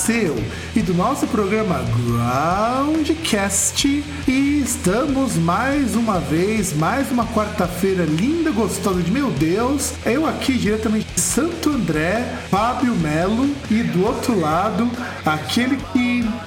Seu e do nosso programa Groundcast. E estamos mais uma vez, mais uma quarta-feira linda, gostosa de meu Deus. Eu aqui diretamente de Santo André, Fábio Melo e do outro lado, aquele que,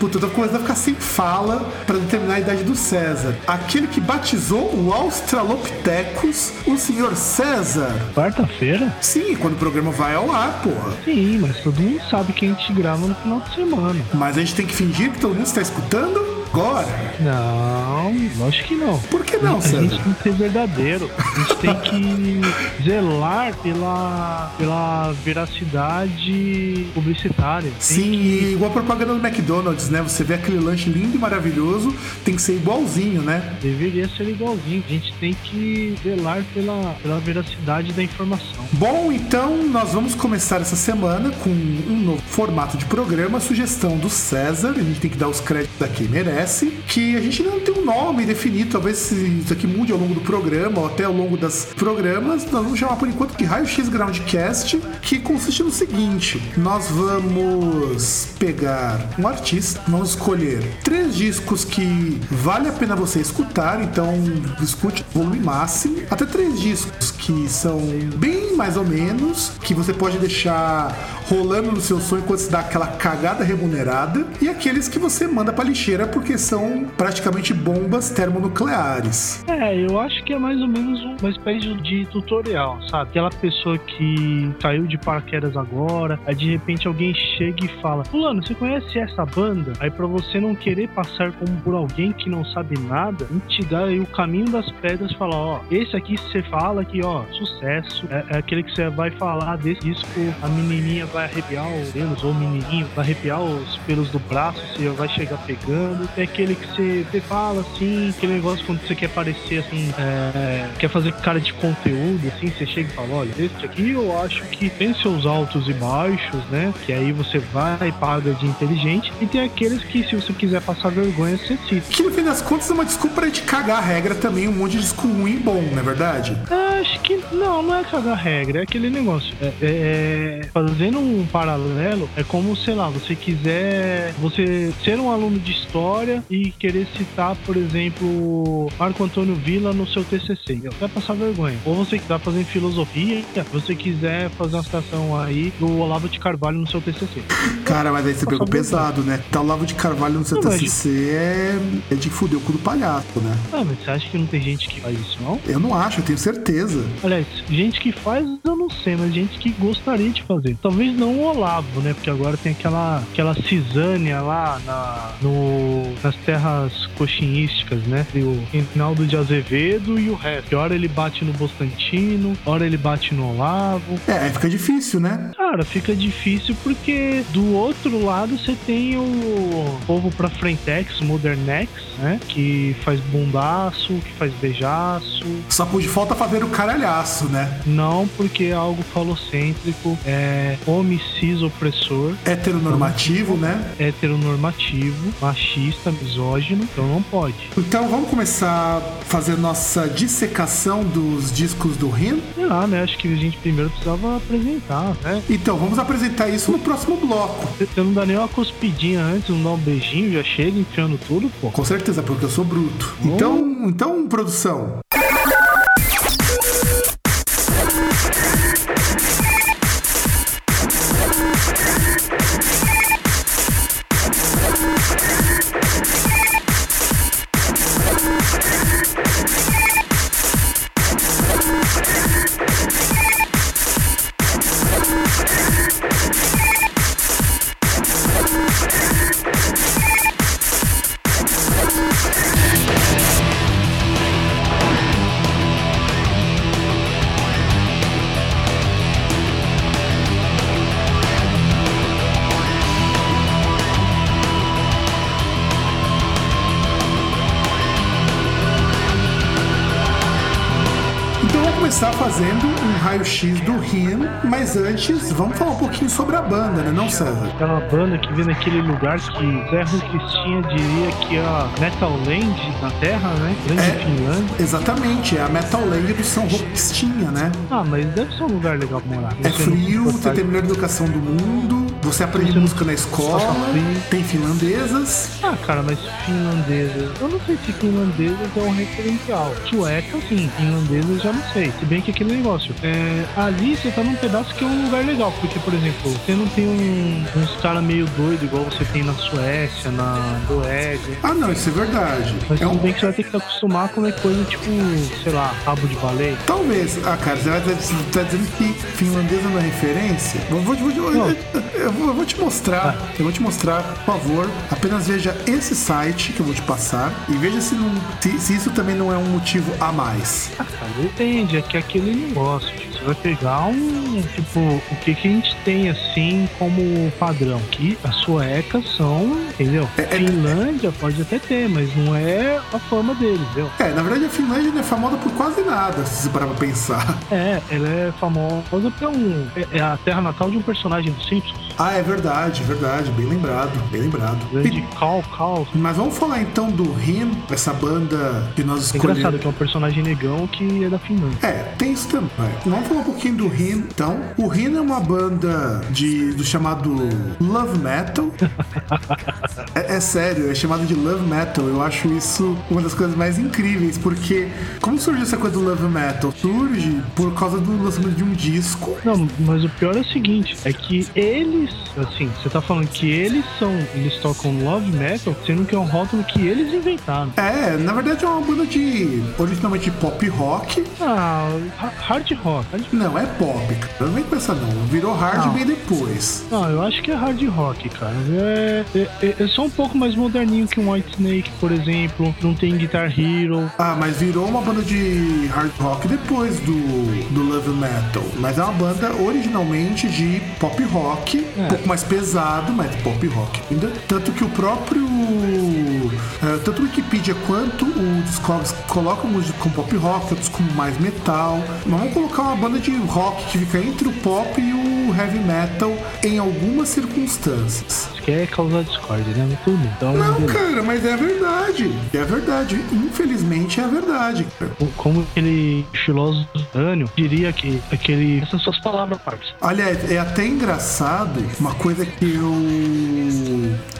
puta, eu tô começando a ficar sem fala para determinar a idade do César. Aquele que batizou o Australopithecus, o senhor César. Quarta-feira? Sim, quando o programa vai ao ar, porra. Sim, mas todo mundo sabe que a gente grava no final de semana. Mas a gente tem que fingir que todo mundo está escutando agora. Não, lógico que não. Por que não, A gente tem que ser verdadeiro. A gente tem que zelar pela, pela veracidade publicitária. Tem Sim, que- igual a propaganda do McDonald's, né? Você vê aquele lanche lindo e maravilhoso, tem que ser igualzinho, né? Deveria ser igualzinho. A gente tem que zelar pela, pela veracidade da informação. Bom, então nós vamos começar essa semana com um novo formato de programa, sugestão do César, a gente tem que dar os créditos a quem merece, que a gente não tem um nome definido, talvez se isso aqui mude ao longo do programa ou até ao longo das programas, nós vamos chamar por enquanto de Raio X Groundcast, que consiste no seguinte, nós vamos pegar um artista, vamos escolher três discos que vale a pena você escutar, então escute o volume máximo, até três discos que são bem mais ou menos, que você pode deixar rolando no seu sonho enquanto você dá aquela cagada remunerada, e aqueles que você manda pra lixeira porque são praticamente bombas termonucleares. É, eu acho que é mais ou menos um- uma espécie de tutorial, sabe? Aquela pessoa que caiu de paraquedas agora, aí de repente alguém chega e fala: Fulano, você conhece essa banda? Aí pra você não querer passar como por alguém que não sabe nada, a gente te dá aí o caminho das pedras e fala: Ó, esse aqui você fala que, ó, sucesso. É, é aquele que você vai falar desse disco, a menininha vai arrepiar os pelos, ou o menininho vai arrepiar os pelos do braço, você vai chegar pegando. É aquele que você, você fala assim, aquele negócio quando você quer parecer assim, é, quer fazer cara de conteúdo, assim, você chega e fala, olha, esse aqui eu acho que tem seus altos e baixos, né? Que aí você vai e paga de inteligente. E tem aqueles que, se você quiser passar vergonha, você cita. Que no fim das contas é uma desculpa pra gente cagar a regra também, um monte de disco ruim e bom, não é verdade? É, Acho que não, não é cagar regra, é aquele negócio. É, é- é- fazendo um paralelo, é como, sei lá, você quiser você ser um aluno de história e querer citar, por exemplo, Marco Antônio Villa no seu TCC. Vai passar vergonha. Ou você que tá fazendo filosofia, você quiser fazer uma citação aí do Olavo de Carvalho no seu TCC. Cara, mas aí você pegou pesado, né? Tá o Lavo de Carvalho no seu Não, mas- TCC é, é de fuder o cu do palhaço, né? Ah, mas você acha que não tem gente que faz isso, não? Eu não acho, eu tenho certeza. Aliás, gente que faz, eu não sei, mas gente que gostaria de fazer. Talvez não o Olavo, né? Porque agora tem aquela, aquela cisânia lá na, no, nas terras coxinísticas, né? E o Reinaldo de Azevedo e o resto. Que hora ele bate no Bostantino, hora ele bate no Olavo. É, aí fica difícil, né? Cara, fica difícil porque do outro lado você tem o povo pra Frentex, Modernex, né? Que faz bundaço, que faz beijaço, Só por falta fazer o caralhaço, né? Não porque é algo falocêntrico, é homicida opressor, Heteronormativo, né? heteronormativo, machista, misógino, então não pode. Então vamos começar a fazer nossa dissecação dos discos do Rin? Sei lá, né? Acho que a gente primeiro precisava apresentar, né? Então vamos apresentar isso no próximo bloco. Você não dá nem uma cuspidinha antes, não dá um beijinho, já chega enfiando tudo, pô. Com certeza, porque eu sou bruto. Então, então produção. Fazendo um raio-x do Rin, mas antes, vamos falar um pouquinho sobre a banda, né, não, César? Aquela banda que vem naquele lugar que Zé Cristinha diria que é a Metal Land na Terra, né? Grande É. Finlândia. Exatamente, é a Metal Land do São Roquistinha, né? Ah, mas deve ser um lugar legal pra morar. É frio, você tem a melhor educação do mundo, você aprende música na escola, tem finlandesas. Ah, cara, mas finlandesas. Eu não sei se finlandesas é um referencial. Sueca, sim. Finlandesas, já não sei. Se bem que aquele negócio. É, ali você tá num pedaço que é um lugar legal. Porque, por exemplo, você não tem um, uns caras meio doido igual você tem na Suécia, na Noruega. Ah, não, isso é verdade. Mas É um... bem que você vai ter que se acostumar com uma coisa tipo, sei lá, rabo de baleia. Talvez. Ah, cara, você vai tá dizendo que finlandesa não é referência? Eu vou, vou- vou- Não. eu vou- eu vou te mostrar. Eu vou te mostrar, por favor. Apenas veja esse site que eu vou te passar e veja se, não, se, se isso também não é um motivo a mais. Ah, depende. É que é aquele negócio. tipo, Você vai pegar um, tipo, o que que a gente tem assim como padrão? Que as suecas são, entendeu? É, é- Finlândia pode até ter, mas não é a fama deles, entendeu? É, na verdade a Finlândia não é famosa por quase nada, se você parar pra pensar. É, ela é famosa por um. É, é a terra natal de um personagem dos Simpsons. Ah, é verdade, é verdade. Bem lembrado, bem lembrado. Grande E- Cal Cal. mas vamos falar então do Rim, essa banda que nós É engraçado escolhemos. que é um personagem negão que é da Finlândia. É, tem isso também. Vamos falar um pouquinho do Rin, então. O Rin é uma banda de, do chamado Love Metal. É, é sério, é chamado de Love Metal. Eu acho isso uma das coisas mais incríveis, porque como surgiu essa coisa do Love Metal? Surge por causa do lançamento de um disco. Não, mas o pior é o seguinte, é que eles, assim, você tá falando que eles são, eles tocam love metal, sendo que é um rótulo que eles inventaram. É, na verdade é uma banda de originalmente pop rock. Ah, ha- hard rock. hard- Não, é pop, cara. Não vem com essa não. Virou hard Não. bem depois. Não, eu acho que é hard rock, cara. É, é, é, é só um pouco mais moderninho que um White Snake, por exemplo. Não tem Guitar Hero. Ah, mas virou uma banda de hard rock depois do, do Love Metal. Mas é uma banda originalmente de pop rock. Um pouco mais pesado, mas pop rock ainda. Tanto que o próprio. eh, tanto o Wikipedia quanto o Discogs colocam música com pop rock, outros com mais metal. Mas vamos colocar uma banda de rock que fica entre o pop e o heavy metal em algumas circunstâncias. Isso que é causar discórdia, né? Tudo. Então, Não, cara, mas é verdade. É verdade. Infelizmente é a verdade. Como aquele filósofo Daniel diria que aquele. Essas suas palavras, parça. Aliás, é até engraçado uma coisa que eu.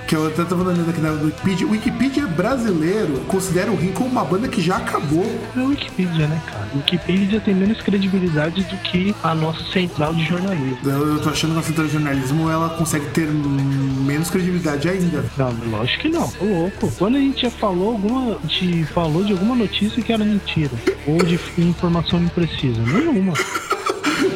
que eu até tava olhando aqui na Wikipedia. O Wikipedia brasileiro considera o Rim como uma banda que já acabou. É o Wikipedia, né, cara? O Wikipedia tem menos credibilidade do que a nossa central de jornalismo. Eu, eu tô achando que a central de jornalismo ela consegue ter menos credibilidade ainda. Não, lógico que não, tô louco. Quando a gente já falou alguma. A gente falou de alguma notícia que era mentira. Ou de informação imprecisa. Nenhuma.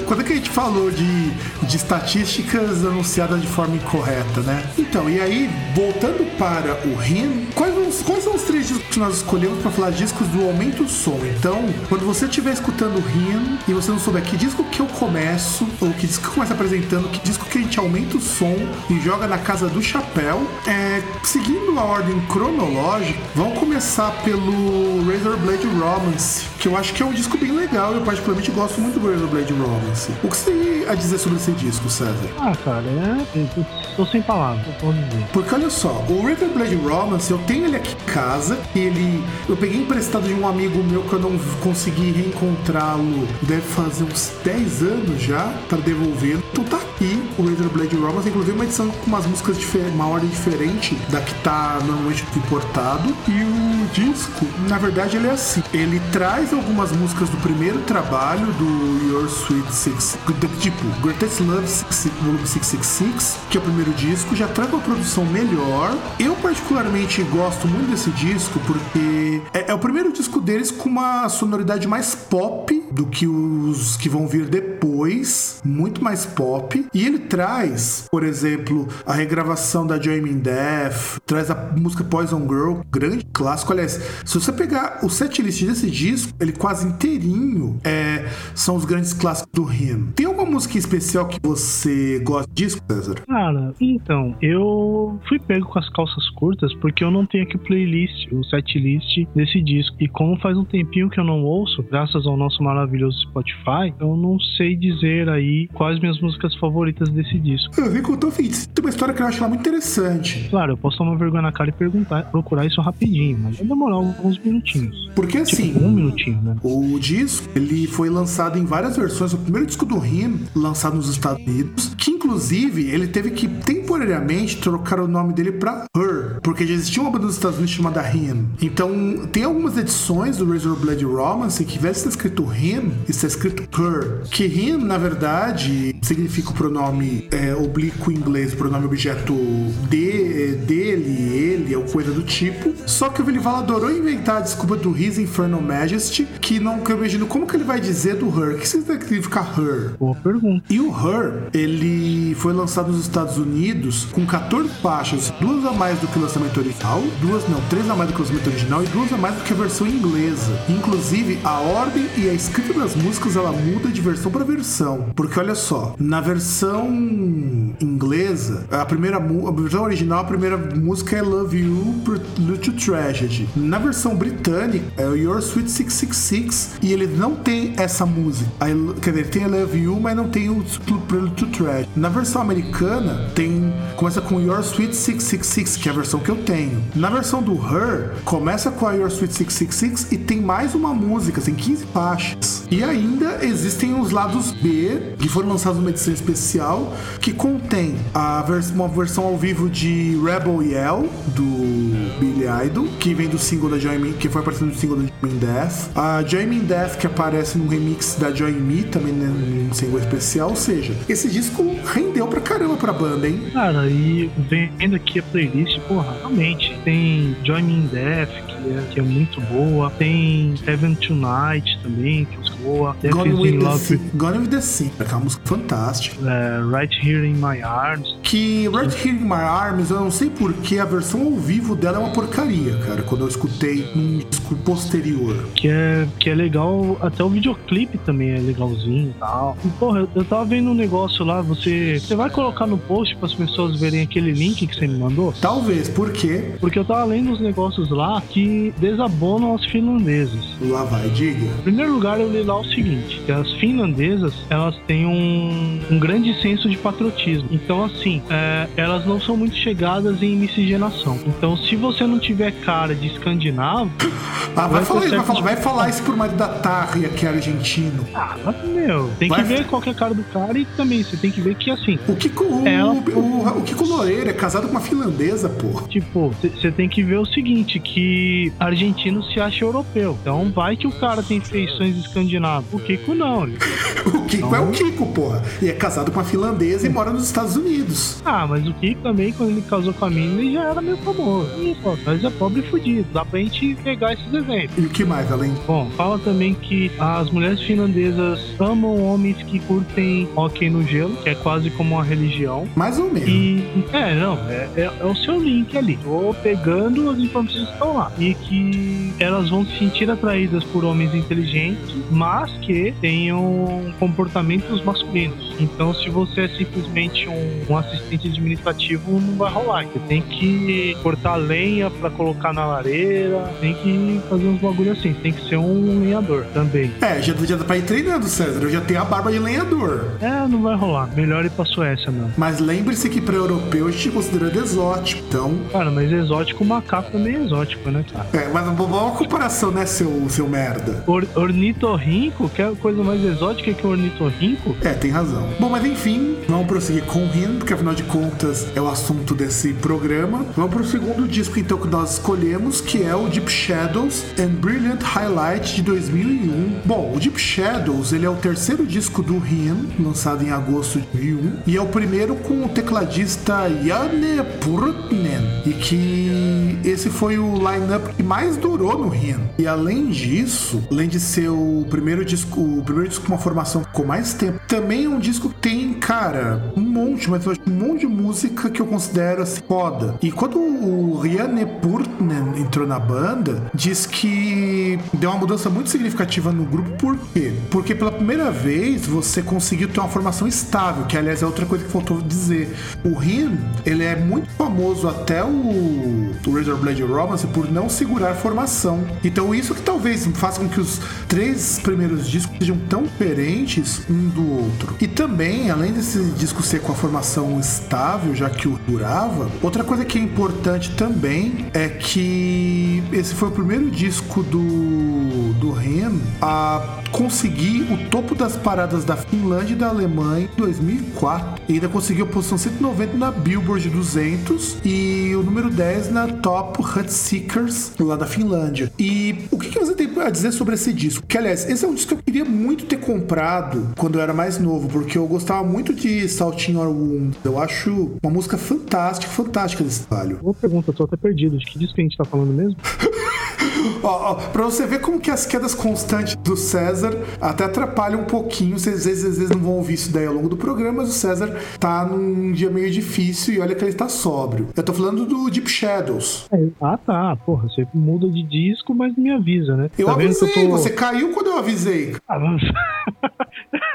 Quando é que a gente falou de, de estatísticas anunciadas de forma incorreta, né? Então, e aí, voltando para o RIM, quais, vão- quais são os três discos que nós escolhemos para falar discos do Aumento o Som? Então, quando você estiver escutando RIM e você não souber que disco que eu começo, ou que disco que eu começo apresentando, que disco que a gente aumenta o som e joga na casa do chapéu, é, seguindo a ordem cronológica, vamos começar pelo Razor Blade Romance, que eu acho que é um disco bem legal, eu particularmente gosto muito do Razor Blade Romance. O que você tem a dizer sobre esse disco, César? Ah, cara, é. Tô sem palavras, eu posso dizer. Porque olha só, o Razor Blade Romance, eu tenho ele aqui em casa, ele eu peguei emprestado de um amigo meu que eu não consegui reencontrá-lo, deve fazer uns 10 anos já, para devolver. Então tá aqui o Razor Blade Romance, inclusive uma edição com umas músicas diferentes, uma ordem diferente da que tá normalmente importado. E o disco, na verdade, ele é assim. Ele traz algumas músicas do primeiro trabalho do Your Sweet Six, tipo Greatest Love Six- Volume 666, que é o primeiro disco, já traz uma produção melhor. Eu particularmente gosto muito desse disco porque é, é o primeiro disco deles com uma sonoridade mais pop do que os que vão vir depois, muito mais pop. E ele traz, por exemplo, a regravação da Joining Death, traz a música Poison Girl, grande clássico. Aliás, se você pegar o setlist desse disco, ele quase inteirinho é, são os grandes clássicos do Him. Tem alguma música especial que você gosta disso, César? Cara, então, eu fui pego com as calças curtas porque eu não tenho aqui o playlist, o setlist desse disco. E como faz um tempinho que eu não ouço, graças ao nosso maravilhoso Spotify, eu não sei dizer aí quais minhas músicas favoritas desse disco. Eu vi contou o seguinte: tem uma história que eu acho lá muito interessante. Claro, eu posso tomar vergonha na cara e perguntar, procurar isso rapidinho, mas vai demorar alguns minutinhos. Porque assim. Tipo, um minutinho, né? O disco, ele foi lançado em várias versões. O primeiro disco do Him, lançado nos Estados Unidos, que inclusive ele teve que temporariamente trocar o nome dele pra Her, porque já existia uma banda nos Estados Unidos chamada Him. Então, tem algumas edições do Razor Blade Romance que, ao invés de estar escrito Him, está escrito Her. Que Him, na verdade, significa o pronome é, oblíquo em inglês, o pronome objeto de, dele, ele, ou coisa do tipo. Só que o Vilival adorou inventar a desculpa do His Infernal Majesty, que não que eu imagino como que ele vai dizer do Her. O que significa Her? Boa pergunta. E o Her, ele foi lançado nos Estados Unidos com 14 faixas, duas a mais do que o lançamento original, duas não, três a mais do que o lançamento original e duas a mais do que a versão inglesa. Inclusive, a ordem e a escrita das músicas ela muda de versão para versão, porque olha só, na versão inglesa, a primeira a versão original, a primeira música é Love You Prelude to Tragedy. Na versão britânica é o Your Sweet 666 e ele não tem essa música. Aí, quer dizer, tem I Love You, mas não tem o Prelude to Tragedy. Na versão americana tem começa com Your Sweet 666, que é a versão que eu tenho. Na versão do Her, começa com a Your Sweet 666 e tem mais uma música, tem 15 faixas. E ainda existem os lados B, que foram lançados numa edição especial, que contém a vers uma versão ao vivo de Rebel Yell, do Billy Idol, que vem do single da Joy Me, que foi aparecendo no single da Joy Me Death. A Joy Me Death, que aparece no remix da Joy Me, também num single especial. Ou seja, esse disco rendeu pra caramba pra banda, hein? Cara, e vendo aqui a playlist, porra, realmente tem Join Me in Death, que é, que é muito boa, tem Heaven Tonight também, que é boa, Gone with, Love, Gone with the Sea, é uma música fantástica. é, Right Here in My Arms. Que Right Here in My Arms, eu não sei porque a versão ao vivo dela é uma porcaria, cara, quando eu escutei num disco posterior. Que é, que é legal, até o videoclipe também é legalzinho e tal. E, porra, eu, eu tava vendo um negócio lá, você, você vai colocar no post para as pessoas verem aquele link que você me mandou? Talvez, porque Porque eu tava lendo uns negócios lá que desabonam as finlandesas. lá vai, diga. Em primeiro lugar, eu li lá o seguinte: que as finlandesas elas têm um, um grande senso de patriotismo. Então, assim, é, elas não são muito chegadas em miscigenação. Então, se você não tiver cara de escandinavo, Ah, vai, Vai falar isso, vai falar, vai falar isso pro marido da Tarria, que é argentino. ah, meu, tem Vai- que ver qual que é a cara do cara e também você tem que ver que, assim, O Kiko, o, Ela- o, o Kiko Loureiro é casado com uma finlandesa, pô. Tipo, você tem que ver o seguinte, que argentino se acha europeu. Então vai que o cara tem feições escandinavas. O Kiko não. ele- O Kiko é o Kiko, porra. E é casado com uma finlandesa e mora nos Estados Unidos. Ah, mas o Kiko também, quando ele casou com a mina, ele já era meio famoso. E, pô, nós é pobre e fudido. Dá pra gente pegar esses exemplos. E o que mais, além? Bom, fala também que as mulheres finlandesas amam homens que curtem hóquei no gelo, que é quase como uma religião. Mais ou menos. E, é, não, é, é- é o seu link ali. Tô pegando as informações que estão lá. E que elas vão se sentir atraídas por homens inteligentes, mas que tenham comportamentos masculinos. Então, se você é simplesmente um, um assistente administrativo, não vai rolar. Você tem que cortar lenha pra colocar na lareira, tem que fazer uns bagulho assim. Tem que ser um lenhador também. É, já, já dá pra ir treinando, César. Eu já tenho a barba de lenhador. É, não vai rolar. Melhor ir pra Suécia, não. Mas lembre-se que pra europeu a gente considera exótico. Então, Cara, mas exótico, macaco também é exótico, né, cara? é, mas boa comparação, né, seu, seu merda? Or ornitorrinco? Quer coisa mais exótica que o ornitorrinco? É, tem razão. Bom, mas enfim, vamos prosseguir com o Him, porque afinal de contas é o assunto desse programa. Vamos pro segundo disco, então, que nós escolhemos, que é o Deep Shadows and Brilliant Highlight de 2001. Bom, o Deep Shadows, ele é o terceiro disco do Him, lançado em agosto de 2001, e é o primeiro com o tecladista Janne Purtnen, e que esse foi o line-up que mais durou no Him. E além disso, além de ser o primeiro disco, o primeiro disco com uma formação ficou mais tempo, também é um disco que tem, cara, um monte, mas acho monte de música que eu considero assim, foda. E quando o Rianne Purtnen entrou na banda, diz que deu uma mudança muito significativa no grupo. Por quê? Porque pela primeira vez você conseguiu ter uma formação estável, que aliás é outra coisa que faltou dizer. O Rin, ele é muito famoso até o, o Razor Blade Romance por não segurar formação. Então isso que talvez faça com que os três primeiros discos sejam tão diferentes um do outro. E também, além desse disco ser com a formação estável, já que o durava, outra coisa que é importante também é que esse foi o primeiro disco do, do Ren a conseguir o topo das paradas da Finlândia e da Alemanha em 2004. E ainda conseguiu a posição 190 na Billboard 200 e o número 10 na Top Hut Seekers lá da Finlândia. E o que, que você tem a dizer sobre esse disco? Que aliás, esse é um disco que eu queria muito ter comprado quando eu era mais novo, porque eu gostava muito de Saltinho Our Wound. Eu acho uma música fantástica, fantástica desse trabalho. Uma pergunta, tô até perdido. De que disco que a gente tá falando mesmo? Ó, ó, pra você ver como que as quedas constantes do César até atrapalham um pouquinho. Vocês às vezes, às vezes não vão ouvir isso daí ao longo do programa, mas o César tá num dia meio difícil e olha que ele tá sóbrio. Eu tô falando do Deep Shadows. É, ah, tá. Porra, você muda de disco, mas não me avisa, né? Eu tá avisei, eu tô... você caiu quando eu avisei. Ah, mas...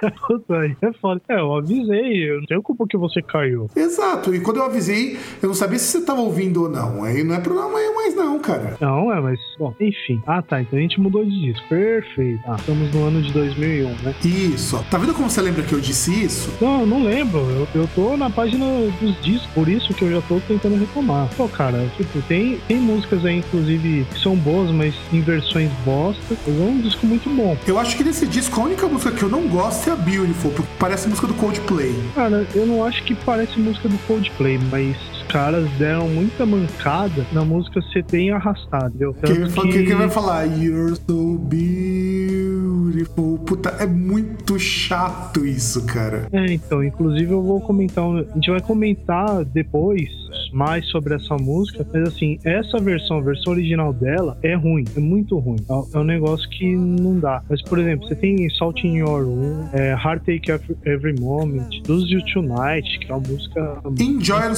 É foda. É, eu avisei, eu não tenho culpa que você caiu. Exato, e quando eu avisei, eu não sabia se você tava ouvindo ou não. Aí não é problema mais não, cara. Não, é, mas, bom, enfim. Ah, tá, então a gente mudou de disco. Perfeito. Ah, estamos no ano de 2001, né? Isso. Tá vendo como você lembra que eu disse isso? Não, eu não lembro. Eu, eu tô na página dos discos, por isso que eu já tô tentando reclamar. Pô, cara, tipo, tem, tem músicas aí, inclusive, que são boas, mas em versões bosta. Mas é um disco muito bom. Eu acho que nesse disco a única música que eu não gosto é a Beautiful, porque parece música do Coldplay. Cara, eu não acho que parece música do Coldplay, mas caras deram muita mancada na música ser bem arrastada, entendeu? Quem, vai- quem- vai falar You're so beautiful? Puta, é muito chato isso, cara. É, então, inclusive eu vou comentar, a gente vai comentar depois mais sobre essa música, mas assim, essa versão, a versão original dela é ruim, é muito ruim. É é um negócio que não dá. Mas, por exemplo, você tem Salt in Your Room, é, Heartache Every, Every Moment, Lose You Tonight, que é uma música. Enjoy boa.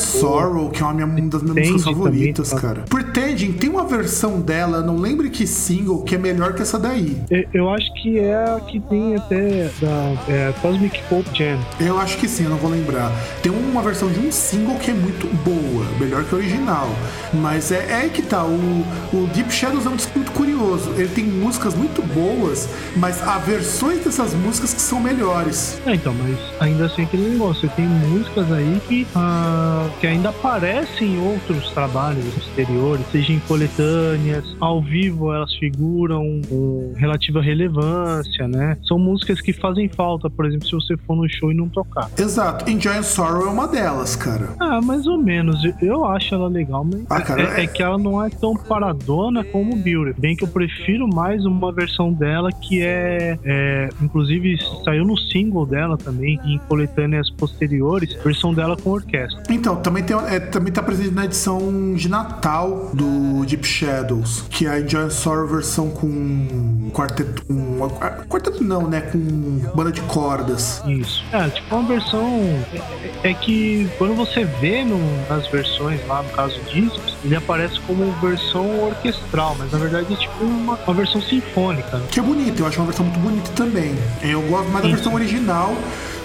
Sorrow, que é uma, minha- uma das minhas músicas favoritas, também, cara. Pretending tem uma versão dela, não lembro que single, que é melhor que essa daí. É, Eu acho que é a que tem até da é, Cosmic Pop Jam. Eu acho que sim, eu não vou lembrar. Tem uma versão de um single que é muito boa, melhor que a original. Mas é, é aí que tá. O, o Deep Shadows é um disco muito curioso. Ele tem músicas muito boas, mas há versões dessas músicas que são melhores. É, então, mas ainda assim aquele negócio, tem músicas aí que, ah, que ainda aparecem em outros trabalhos posteriores, seja em coletâneas, ao vivo elas figuram com relativa relevância, né? São músicas que fazem falta, por exemplo, se você for no show e não tocar. Exato. Enjoy Sorrow é uma delas, cara. Ah, mais ou menos. Eu- Eu acho ela legal, mas Ah, cara, é, é- é que ela não é tão paradona como Beauty. Bem que eu prefiro mais uma versão dela que é, é, inclusive saiu no single dela também em coletâneas posteriores, versão dela com orquestra. Então, também, tem, é, também tá presente na edição de Natal do Deep Shadows, que é a Enjoy Sorrow versão com quarteto. Com, quarteto não, né? Com banda de cordas. Isso. É, tipo uma versão. É, é que quando você vê no- nas versões lá, no caso discos, ele aparece como versão orquestral, mas na verdade é tipo uma, uma versão sinfônica. né? Que é bonito, eu acho uma versão muito bonita também. Eu gosto mais da Sim. versão original,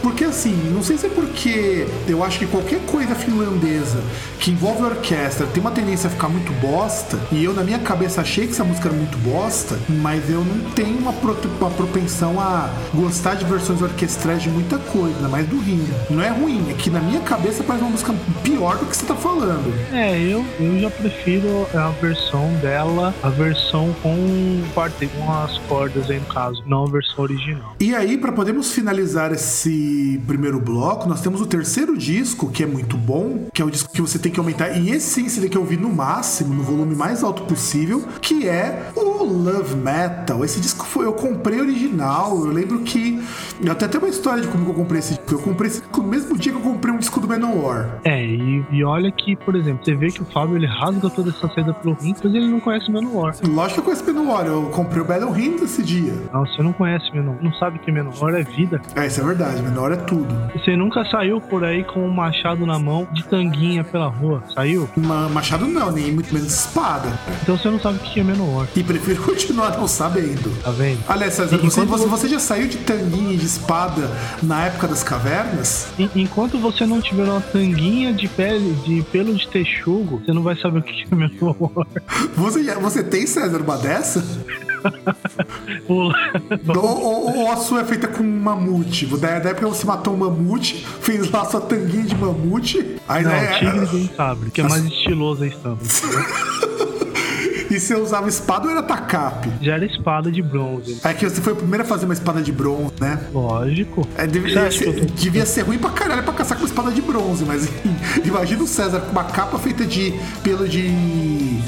porque assim, não sei se é porque eu acho que qualquer coisa finlandesa que envolve orquestra tem uma tendência a ficar muito bosta, e eu na minha cabeça achei que essa música era muito bosta, mas eu não tenho uma, pro- uma propensão a gostar de versões orquestrais de muita coisa, ainda mais do Ringo. Não é ruim, é que na minha cabeça parece uma música pior do que você tá falando. É, eu, eu já prefiro a versão dela, a versão com com as cordas aí no caso, não a versão original. E aí, para podermos finalizar esse primeiro bloco, nós temos o terceiro disco, que é muito bom, que é o disco que você tem que aumentar, e esse sim você tem que ouvir no máximo, no volume mais alto possível, que é o o Love Metal, esse disco foi, eu comprei original. Eu lembro que. Eu até tenho uma história de como eu comprei esse disco. Eu comprei esse disco no mesmo dia que eu comprei um disco do Manowar. É, e, e olha que, por exemplo, você vê que o Fábio ele rasga toda essa saída pro rim, mas ele não conhece o Manowar. Lógico que eu conheço Manowar, eu comprei o Battle Hymn desse dia. Não, você não conhece Manowar, não sabe que Manowar é vida. É, isso é verdade, Manowar é tudo. Você nunca saiu por aí com um machado na mão, de tanguinha pela rua, saiu? Ma- Machado não, nem muito menos espada. Então você não sabe o que é Manowar, E prefiro continuar não sabendo. tá vendo? Aliás, César, você, enquanto você, você- você já saiu de tanguinha e de espada na época das cavernas? En- Enquanto você não tiver uma tanguinha de pele, de pelo de texugo, você não vai saber o que é Manowar. Você, já- você tem, César, uma dessa? Ou, ou- ou a sua é feita com um mamute? Da, época você matou um mamute, fez lá sua tanguinha de mamute. Aí, Não, né, tigre bem sabre, que é mais estiloso a estampa. E você usava espada ou era tacape? Já era espada de bronze. É que você foi o primeiro a fazer uma espada de bronze, né? Lógico. É, devia, acha ser, eu tô- devia ser ruim pra caralho pra caçar com espada de bronze, mas imagina o César com uma capa feita de pelo de,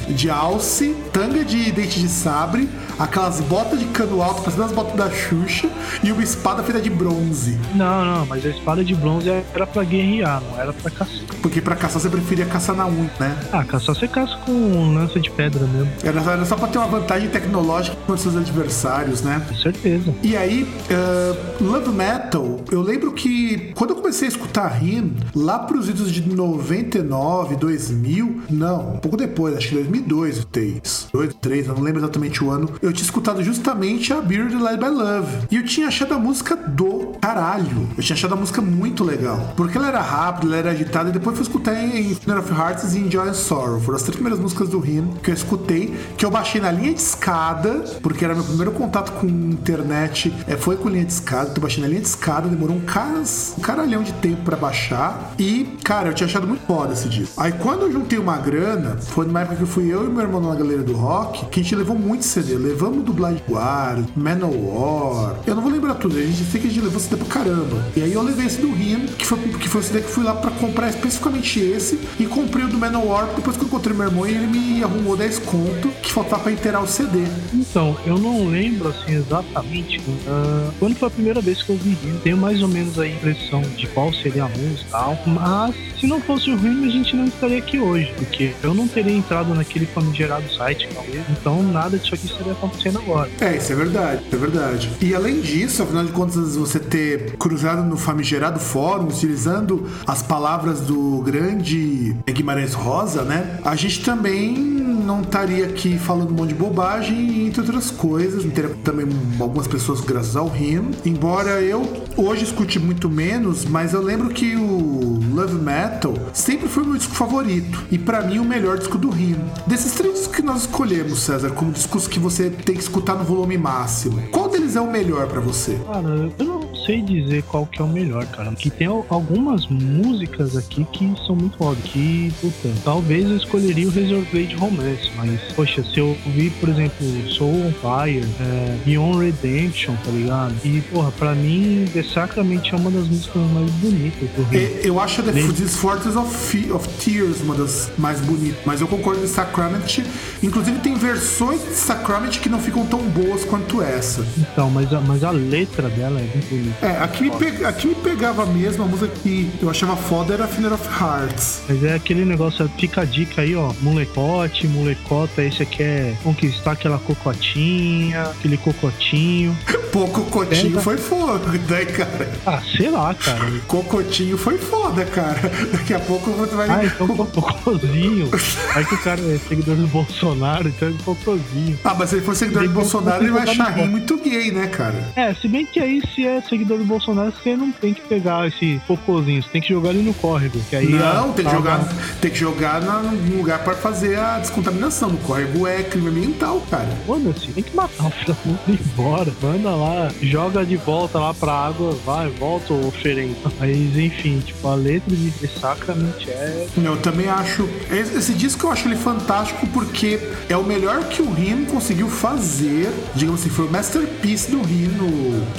de alce, tanga de dente de sabre, aquelas botas de cano alto, parecendo as botas da Xuxa, e uma espada feita de bronze. Não, não, mas a espada de bronze era pra guerrear, não era pra caçar. Porque pra caçar você preferia caçar na unha, né? Ah, caçar você caça com lança de pedra mesmo, Era, era só pra ter uma vantagem tecnológica com seus adversários, né? com certeza. E aí, uh, Love Metal, eu lembro que quando eu comecei a escutar Him, lá pros idos de 99, 2000, não, um pouco depois, acho que 2002, eu tenho isso. 2, 3, eu não lembro exatamente o ano, eu tinha escutado justamente a Beard Led by Love. E eu tinha achado a música do caralho. Eu tinha achado a música muito legal. Porque ela era rápida, ela era agitada, e depois fui escutar em Funeral of Hearts e em Joy and Sorrow. Foram as três primeiras músicas do Him que eu escutei, que eu baixei na linha de escada, porque era meu primeiro contato com internet, é, foi com linha de escada, então baixei na linha de escada, demorou um, caras, um caralhão de tempo pra baixar. E, cara, eu tinha achado muito foda esse disco. Aí quando eu juntei uma grana, foi numa época que eu fui eu e meu irmão na galeria do rock, que a gente levou muito CD. Levamos do Blind Guard, Manowar. Eu não vou lembrar tudo, a gente sei que a gente levou CD pra caramba. E aí eu levei esse do Him, que foi, que foi o CD que fui lá pra comprar especificamente esse, e comprei o do Manowar depois que eu encontrei meu irmão e ele me arrumou 10 conto que faltava pra inteirar o CD. Então, eu não lembro assim exatamente ah, quando foi a primeira vez que eu vi Rim. Tenho mais ou menos a impressão de qual seria a música e tal. Mas se não fosse o Rim, a gente não estaria aqui hoje. Porque eu não teria entrado naquele famigerado site, talvez. Então nada disso aqui estaria acontecendo agora. É, isso é verdade, é verdade. E além disso, afinal de contas, você ter cruzado no famigerado fórum, utilizando as palavras do grande Guimarães Rosa, né? A gente também não estaria aqui falando um monte de bobagem, entre outras coisas. Teria também algumas pessoas graças ao Him. Embora eu hoje escute muito menos, mas eu lembro que o Love Metal sempre foi meu disco favorito. E pra mim, o melhor disco do Him. Desses três discos que nós escolhemos, César, como discos que você tem que escutar no volume máximo, qual deles é o melhor pra você? Cara, eu não sei dizer qual que é o melhor, cara. Que tem al- algumas músicas aqui que são muito foda. Que, puta, talvez eu escolheria o Razor Blade Romance, mas, poxa, se eu ouvir, por exemplo, Soul on Fire, é, Beyond Redemption, tá ligado? E, porra, pra mim, The Sacrament é uma das músicas mais bonitas do Rio. E- Eu acho The This Fortress of, of Tears uma das mais bonitas, mas eu concordo com Sacrament. Inclusive, tem versões de Sacrament que não ficam tão boas quanto essa. Então, mas a, mas a letra dela é muito bonita. É, aqui me, pe- aqui me pegava mesmo, a música que eu achava foda era Funeral of Hearts. Mas é aquele negócio, fica a dica aí, ó. Molecote, molecota, esse aqui é conquistar aquela cocotinha, aquele cocotinho. Pô, Cocotinho foi foda, né, cara? Ah, sei lá, cara. Cocotinho foi foda, cara. Daqui a pouco você vai. Ah, então cocôzinho. Aí que o cara é seguidor do Bolsonaro, então é cocôzinho. Ah, mas se ele for seguidor do Bolsonaro, ele vai achar rim muito gay, né, cara? É, se bem que aí, se é seguidor do Bolsonaro, você não tem que pegar esse cocôzinho, você tem que jogar ele no córrego. Que aí Não, a- tem que jogar, tem que jogar na- num lugar pra fazer a descontaminação. No córrego é crime ambiental, cara. Foda-se, tem que matar o filho da puta e ir embora. Manda lá, joga de volta lá pra água, vai, volta, oferenda. Mas enfim, tipo, a letra de The Sacrament é. Eu também acho. Esse esse disco eu acho ele fantástico porque é o melhor que o Rin conseguiu fazer. Digamos assim, foi o masterpiece do Rin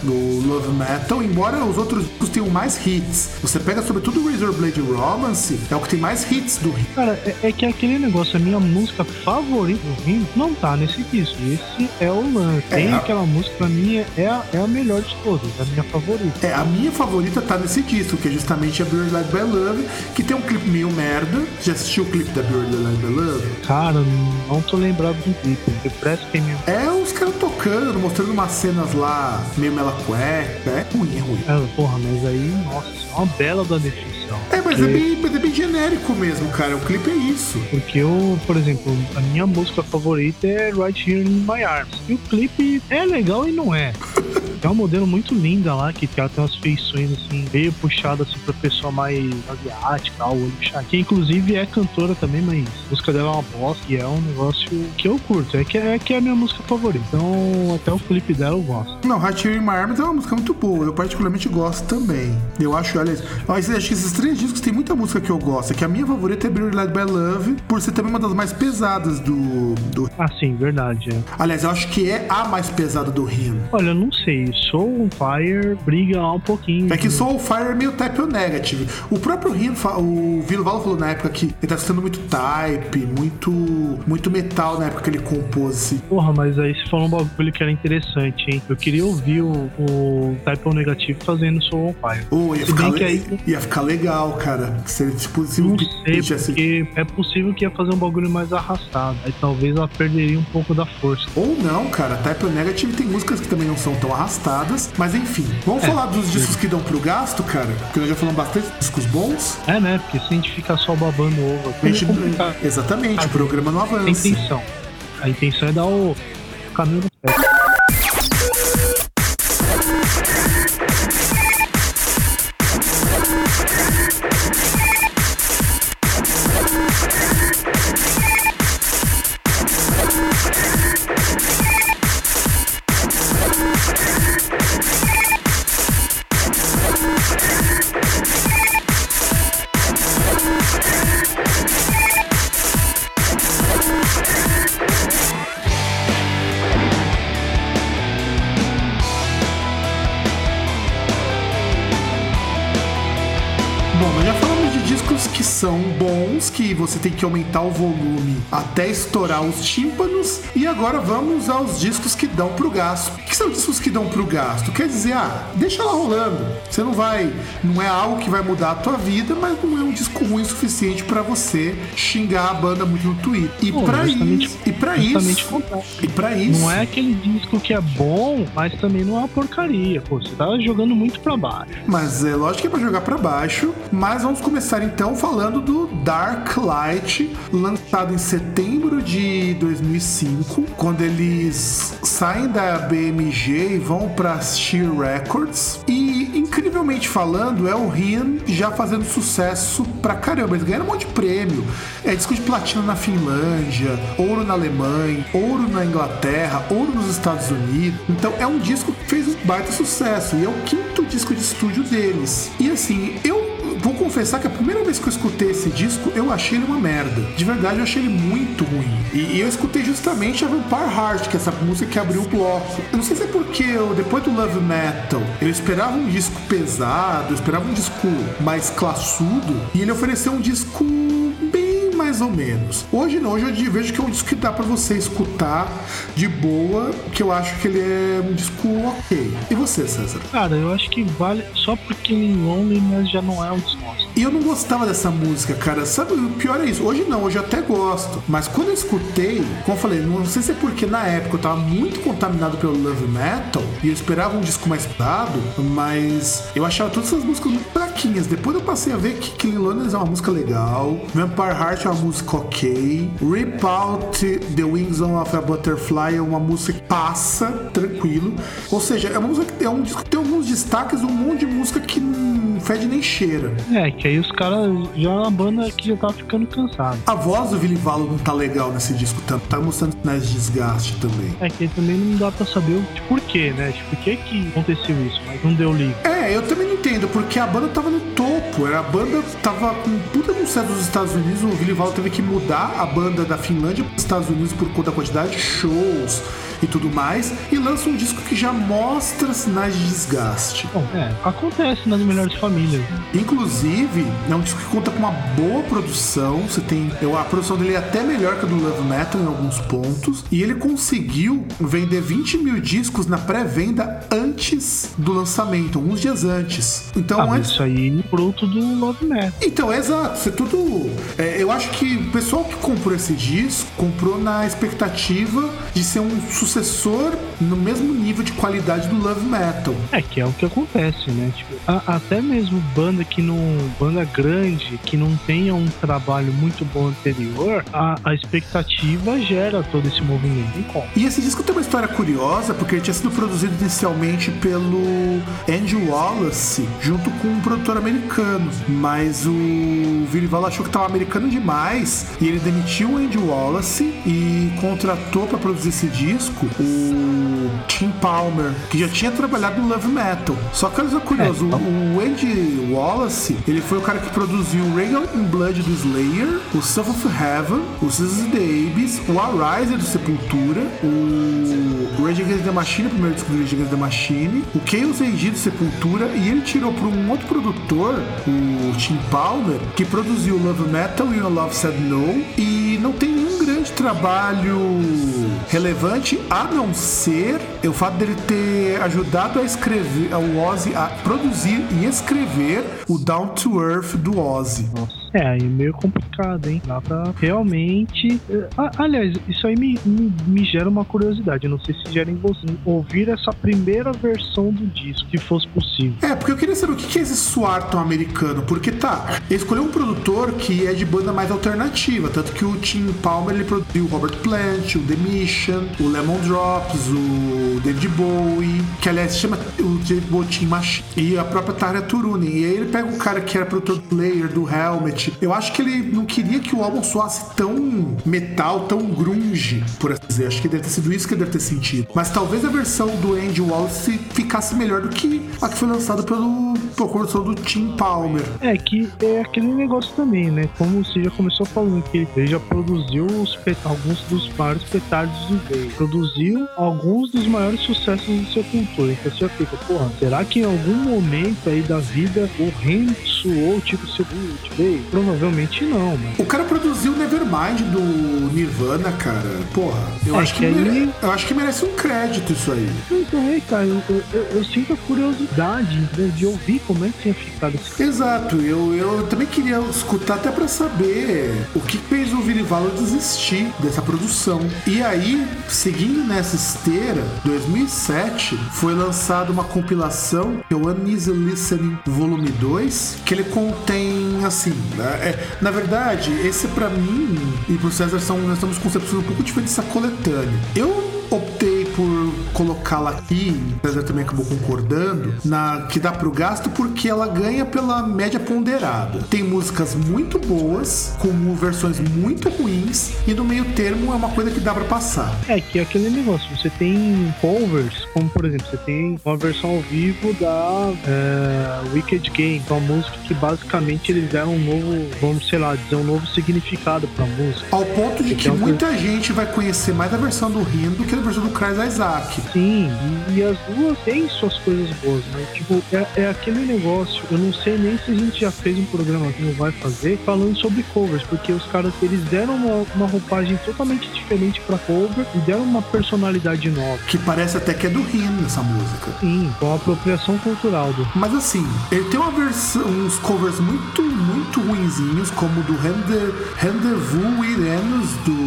no, Love Metal, embora os outros discos tenham mais hits. Você pega sobretudo o Razor Blade Romance, é o que tem mais hits do Rin. Cara, é, é que aquele negócio, a minha música favorita do Rim não tá nesse disco. Esse é o lance. É, Tem a- aquela música, pra mim, é a, é a melhor de todas, é a minha favorita. É, a minha favorita tá nesse disco, que é justamente a Buried Light by Love, que tem um clipe meio merda. Já assistiu o clipe da Buried Light by Love? Cara, não tô lembrado do clipe. Depressa que é meu. É os caras tocando, mostrando umas cenas lá meio mela cueca. É ruim, é ruim. É, porra, mas aí, nossa, é uma bela da É, mas Porque- é bem, mas é bem genérico mesmo, cara. O clipe é isso. Porque eu, por exemplo, a minha música favorita é Right Here in My Arms. E o clipe é legal e não é. É uma modelo muito linda lá, que ela tem umas feições assim, meio puxadas assim, pra pessoa mais asiática, o olho. Que inclusive é cantora também, mas a música dela é uma bosta e é um negócio que eu curto. É que é, que é a minha música favorita. Então, até o clipe dela eu gosto. Não, in My Arms é uma música muito boa. Eu particularmente gosto também. Eu acho, olha, mas acho que esses três discos tem muita música que eu gosto. É que a minha favorita é Buried Light by Love, por ser também uma das mais pesadas do. do... Ah, sim, verdade. É. Aliás, eu acho que é a mais pesada do Rim. Olha, eu não sei. Soul on Fire briga lá um pouquinho. É que Soul Fire é meio type ou negative. O próprio fa- o Vilo falou na época que ele tá escutando muito type, muito, muito metal na época que ele compôs. assim. Porra, mas aí você falou um bagulho que era interessante, hein? Eu queria ouvir o, o Type O Negativo fazendo Soul on Fire. Ô, ia, Se ficar le- aí- ia ficar legal, cara. Se ele, tipo, se Não sei, tivesse- porque é possível que ia fazer um bagulho mais arrastado. Aí talvez ela perderia um pouco da força. Ou não, cara. Type O Negative tem músicas que também não são tão arrastadas. Mas enfim, vamos É, falar dos discos que dão pro gasto, cara? Porque nós já falamos bastante de discos bons. É, né? Porque se a gente ficar só babando ovo A aqui, é gente, complicado. exatamente, o programa não A avança. intenção. A intenção é dar o caminho do pé. Você tem que aumentar o volume até estourar os tímpanos. E agora vamos aos discos que dão pro gasto. Que são discos que dão pro gasto? Quer dizer, ah, deixa lá rolando. Você não vai. Não é algo que vai mudar a tua vida, mas não é um disco ruim o suficiente pra você xingar a banda muito no Twitter. E Pô, pra isso. E pra justamente isso. contrário. E pra isso. Não é aquele disco que é bom, mas também não é uma porcaria. Pô, você tá jogando muito pra baixo. Mas é lógico que é pra jogar pra baixo. Mas vamos começar então falando do Dark Light, lançado em setembro de 2005, quando eles saem da E vão pra Sheer Records. E incrivelmente falando, é o Rin já fazendo sucesso pra caramba. Eles ganharam um monte de prêmio. É disco de platina na Finlândia, ouro na Alemanha, ouro na Inglaterra, ouro nos Estados Unidos. Então é um disco que fez um baita sucesso. E é o quinto disco de estúdio deles. E assim, eu vou confessar que a primeira vez que eu escutei esse disco, eu achei ele uma merda. De verdade, eu achei ele muito ruim. E, e eu escutei justamente a Vampire Heart, que é essa música que abriu o bloco. Eu não sei se é porque eu, depois do Love Metal, eu esperava um disco pesado, eu esperava um disco mais classudo, e ele ofereceu um disco mais ou menos. Hoje não, hoje eu vejo que é um disco que dá pra você escutar de boa, que eu acho que ele é um disco ok. E você, César? Cara, eu acho que vale só porque em Loneliness já não é um desgosto. E eu não gostava dessa música, cara. Sabe, o pior é isso. Hoje não, hoje eu até gosto. Mas quando eu escutei, como eu falei, não sei se é porque na época eu tava muito contaminado pelo Love Metal e eu esperava um disco mais pesado, mas eu achava todas essas músicas muito fraquinhas. Depois eu passei a ver que Killing Loneliness é uma música legal, Vampire Heart é uma música ok, Rip Out The Wings of a Butterfly é uma música que passa tranquilo. Ou seja, é uma música que é um disco que tem alguns destaques, um monte de música que fede nem cheira. É, que aí os caras já é uma banda que já tava ficando cansada. A voz do Vili Valo não tá legal nesse disco tanto, tá mostrando sinais de desgaste também. É que também não dá pra saber o tipo, por quê, né? Tipo, por que que aconteceu isso, mas não deu liga. É, eu também não entendo, porque a banda tava no topo, era a banda tava com puta sucesso nos Estados Unidos, o Vili Valo teve que mudar a banda da Finlândia para os Estados Unidos por conta da quantidade de shows e tudo mais, e lança um disco que já mostra sinais de desgaste. Bom, é, acontece nas melhores famílias. Inclusive, é um disco que conta com uma boa produção. Você tem. eu- A produção dele é até melhor que a do Love Metal em alguns pontos. E ele conseguiu vender 20 mil discos na pré-venda antes do lançamento, alguns dias antes. Então, Ah, antes. isso aí é fruto do Love Metal. Então, é exato. Isso é tudo. é, eu acho que o pessoal que comprou esse disco comprou na expectativa de ser um sucessor no mesmo nível de qualidade do Love Metal. É, que é o que acontece, né? Tipo, a- até mesmo banda que não. banda grande, que não tenha um trabalho muito bom anterior, a, a expectativa gera todo esse movimento. E esse disco tem uma história curiosa, porque ele tinha sido produzido inicialmente pelo Andrew Wallace, junto com um produtor americano. Mas o Virival achou que estava americano demais e ele demitiu o Andrew Wallace e contratou para produzir esse disco o Tim Palmer, que já tinha trabalhado no Love Metal. Só que olha curioso, É, o, Andy Wallace, ele foi o cara que produziu o Regal in Blood do Slayer, o Son of Heaven, o Scissors the Abyss, o Ariser do Sepultura, o Rage Against the Machine, o primeiro disco do Rage Against the Machine, o Chaos AG do Sepultura, e ele tirou para um outro produtor, o Tim Palmer, que produziu Love Metal e o Love Said No, e não tem nenhum grande trabalho relevante, a não ser o fato dele ter ajudado a escrever, o Ozzy a produzir e escrever o Down to Earth do Ozzy. Nossa. É, aí meio complicado, hein? Dá pra realmente. eh, aliás, isso aí me, me, me gera uma curiosidade. Não sei se gera em você ouvir essa primeira versão do disco, se fosse possível. É, porque eu queria saber o que que é esse suar tão americano. Porque tá, ele escolheu um produtor que é de banda mais alternativa. Tanto que o Tim Palmer ele produziu o Robert Plant, o The Mission, o Lemon Drops, o David Bowie, que aliás se chama o David Bowie Machine, e a própria Tarja Turunen. E aí ele pega o cara que era produtor Player, do Helmet. Eu acho que ele não queria que o álbum soasse tão metal, tão grunge, por assim dizer. Acho que deve ter sido isso que ele deve ter sentido. Mas talvez a versão do Andy Wallace ficasse melhor do que a que foi lançada pelo, produção do Tim Palmer. É que é aquele negócio também, né? Como você já começou falando que ele já produziu os alguns dos maiores petardos do Day. Produziu alguns dos maiores sucessos do Sepultura. Então você já fica, porra, será que em algum momento aí da vida o Ren suou tipo Sepultura? Provavelmente não, mas O cara produziu o Nevermind do Nirvana, cara. Porra, eu, É acho, que que mere- eu acho que merece um crédito isso aí. Então, é, cara, eu, eu- eu- eu sinto a curiosidade entendeu? de ouvir como é que tinha ficado esse Exato, eu, eu também queria escutar até pra saber o que fez o Virivalo desistir dessa produção. E aí, seguindo nessa esteira, 2007 foi lançada uma compilação que é o Uneasy Listening Volume 2, que ele contém assim, né, é, na verdade, esse pra mim e pro César são nós estamos concepções um pouco diferentes dessa coletânea. Eu optei por colocá-la aqui, o César também acabou concordando, na que dá pro gasto porque ela ganha pela média ponderada. Tem músicas muito boas, com versões muito ruins, e no meio termo é uma coisa que dá pra passar. É que é aquele negócio, você tem covers, como por exemplo, você tem uma versão ao vivo da é, Wicked Game, uma música que basicamente eles deram um novo, vamos sei lá, dizer um novo significado pra música. Ao ponto de que Então, muita gente vai conhecer mais a versão do Rin do que versão do Cries Isaac. Sim, e, as duas têm suas coisas boas, né? Tipo, é, é aquele negócio, eu não sei nem se a gente já fez um programa que não vai fazer falando sobre covers, porque os caras, eles deram uma, uma roupagem totalmente diferente pra cover e deram uma personalidade nova. Que parece até que é do Rin essa música. Sim, com a apropriação cultural do Mas assim, ele tem uma versão, uns covers muito, muito ruinzinhos, como o do Rende- Rendezvous with Enos do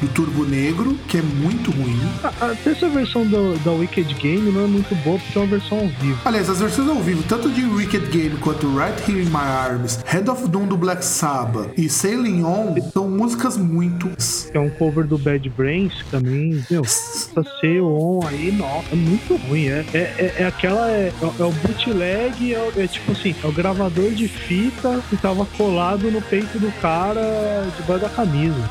do Turbo Negro, que é muito ruim. A- Até essa versão do, da Wicked Game não é muito boa porque é uma versão ao vivo. Aliás, as versões ao vivo, tanto de Wicked Game quanto Right Here in My Arms, Hand of Doom do Black Sabbath e Sailing On, são músicas muito. É um cover do Bad Brains também, meu, essa Sail On aí, nossa, é muito ruim. É, é, é, é aquela, é, é o bootleg, é, é tipo assim, é o gravador de fita que tava colado no peito do cara debaixo da camisa.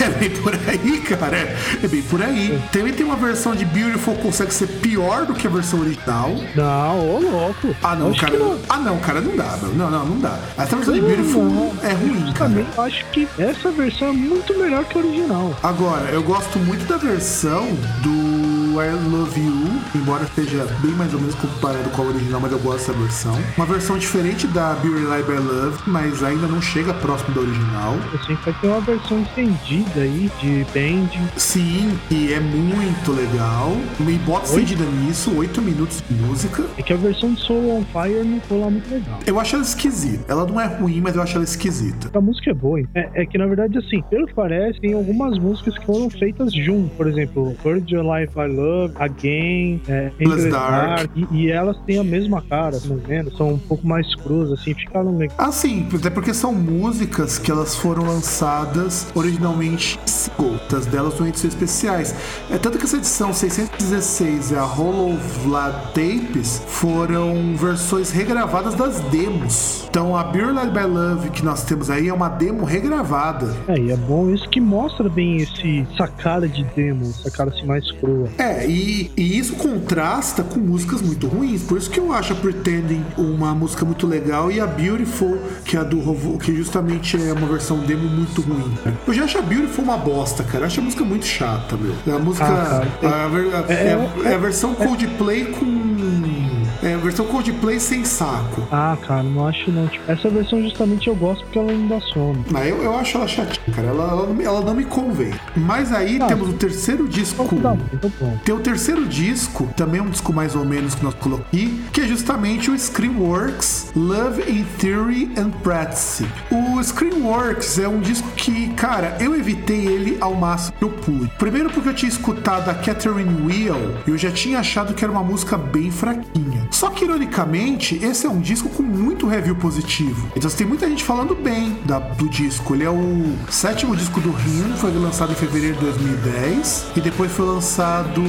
É bem por aí, cara. É, é bem por aí. Também tem uma versão de Beautiful que consegue ser pior do que a versão original. Não, ô louco. Ah, não, Acho cara. não. Ah, não, cara, não dá, meu. Não, não, não dá. Essa versão de Beautiful Não, é ruim, cara. Também acho que essa versão é muito melhor que a original. Agora, eu gosto muito da versão do I Love You, embora esteja bem mais ou menos comparado com a original, mas eu gosto dessa versão. Uma versão diferente da Be Relied by Love, mas ainda não chega próximo da original. Assim, vai ter uma versão estendida aí de Band. Sim, e é muito legal. Me bota estendida nisso, 8 minutos de música. É que a versão de Soul on Fire não foi lá muito legal. Eu acho ela esquisita. Ela não é ruim, mas eu acho ela esquisita. A música é boa, hein? é, é que na verdade, assim, pelo que parece, tem algumas músicas que foram feitas junto. Por exemplo, Bird Your Life I Love, Again, é, Endless Dark. Dark, e, e elas têm a mesma cara, tá vendo? São um pouco mais cruas, assim, ficaram legal. Ah, sim, até porque são músicas que elas foram lançadas originalmente singles delas no edições especiais. É tanto que essa edição 616 e a Hollow Vlad Tapes foram versões regravadas das demos. Então a Beer Light by Love que nós temos aí é uma demo regravada. É, e é bom isso que mostra bem esse, essa cara de demo, essa cara assim mais crua. É, e, e isso contrasta com músicas muito ruins. Por isso que eu acho a Pretending uma música muito legal e a Beautiful, que é a do Rovo- que justamente é uma versão demo muito ruim. Eu já acho a Beautiful uma bosta, cara. Eu acho a música muito chata, meu. A música. Ah, a, a- é- é, é a versão Coldplay com. É a versão Coldplay sem saco. Ah, cara, não acho não. Tipo, essa versão justamente eu gosto porque ela não dá sono. Ah, eu, eu acho ela chatinha, cara. Ela, ela, não me- ela não me convém. Mas aí Ah. temos o terceiro disco. Então tá bom, então pronto. Tem o terceiro disco, também um disco mais ou menos que nós colocamos aqui, que é justamente o Screamworks Love in Theory and Practice. O Screamworks é um disco que, cara, eu evitei ele ao máximo que eu pude. Primeiro porque eu tinha escutado a Catherine Wheel e eu já tinha achado que era uma música bem fraquinha. Só que, ironicamente, esse é um disco com muito review positivo. Então tem muita gente falando bem da- do disco. Ele é o sétimo disco do Rin, foi lançado em fevereiro de 2010 e depois foi lançado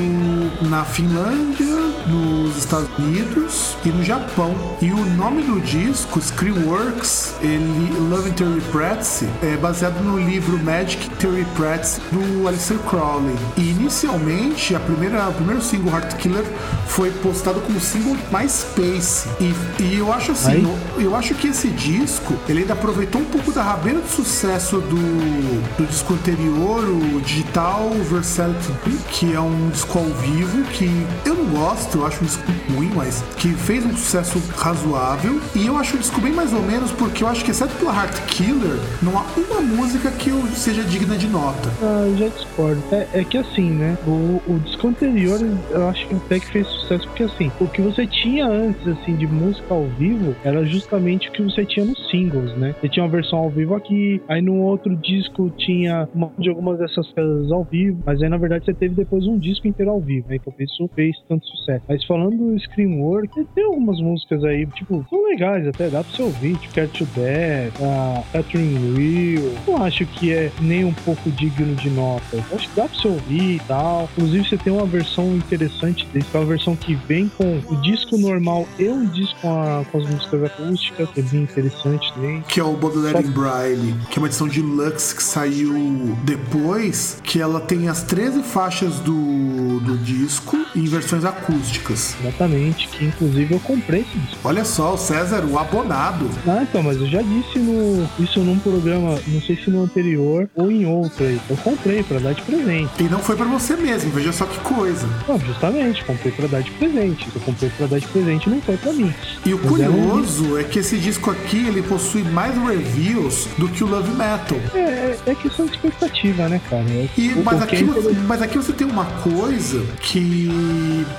na Finlândia, nos Estados Unidos e no Japão. E o nome do disco, Screamworks, ele Love in Theory Practice, é baseado no livro Magic Theory Practice do Alistair Crowley. E inicialmente, a primeira, o primeiro single Heart Killer foi postado como single MySpace. E, e eu acho assim, eu, eu acho que esse disco, ele ainda aproveitou um pouco da rabeira do sucesso do, do disco anterior, o Digital Versality, que é um disco ao vivo que eu não gosto, eu acho um disco ruim, mas que fez um sucesso razoável. E eu acho o disco bem mais ou menos porque eu acho que, exceto pela Heart Killer, não há uma música que eu seja digna de nota. Ah, eu já discordo. É, é que assim, né? O, o disco anterior, eu acho que até que fez sucesso, porque assim, o que você tinha antes, assim, de música ao vivo, era justamente o que você tinha nos singles, né? Você tinha uma versão ao vivo aqui, aí no outro disco tinha uma de algumas dessas coisas ao vivo, mas aí na verdade você teve depois um disco inteiro ao vivo, né? Então por isso fez tanto sucesso. Mas falando do Screamwork, tem algumas músicas aí, tipo, são legais até, dá pra você ouvir, tipo Care to Death, a Catherine Will. Não acho que é nem um pouco digno de nota. Acho que dá pra você ouvir e tal. Inclusive, você tem uma versão interessante desse, que é uma versão que vem com o disco normal e um disco com, a- com as músicas acústicas, que é bem interessante também. que é o Baudelaire in Braille, que é uma edição deluxe que saiu depois, que ela tem as 13 faixas do, do disco em versões acústicas. Exatamente, que inclusive eu comprei esse disco. Olha só, o César, o abonado. Ah, então, mas eu já disse no, isso num programa, não sei se no anterior ou em outro aí. Eu comprei pra dar de presente. E não foi pra você mesmo, veja só que coisa. Não, justamente, comprei pra dar de presente. Eu comprei pra dar de presente não foi pra mim. E o Mas curioso é que esse disco aqui ele possui mais reviews do que o Love Metal. É, é, é questão de expectativa, né, cara? É- E, mas, aqui, você- mas aqui você tem uma coisa que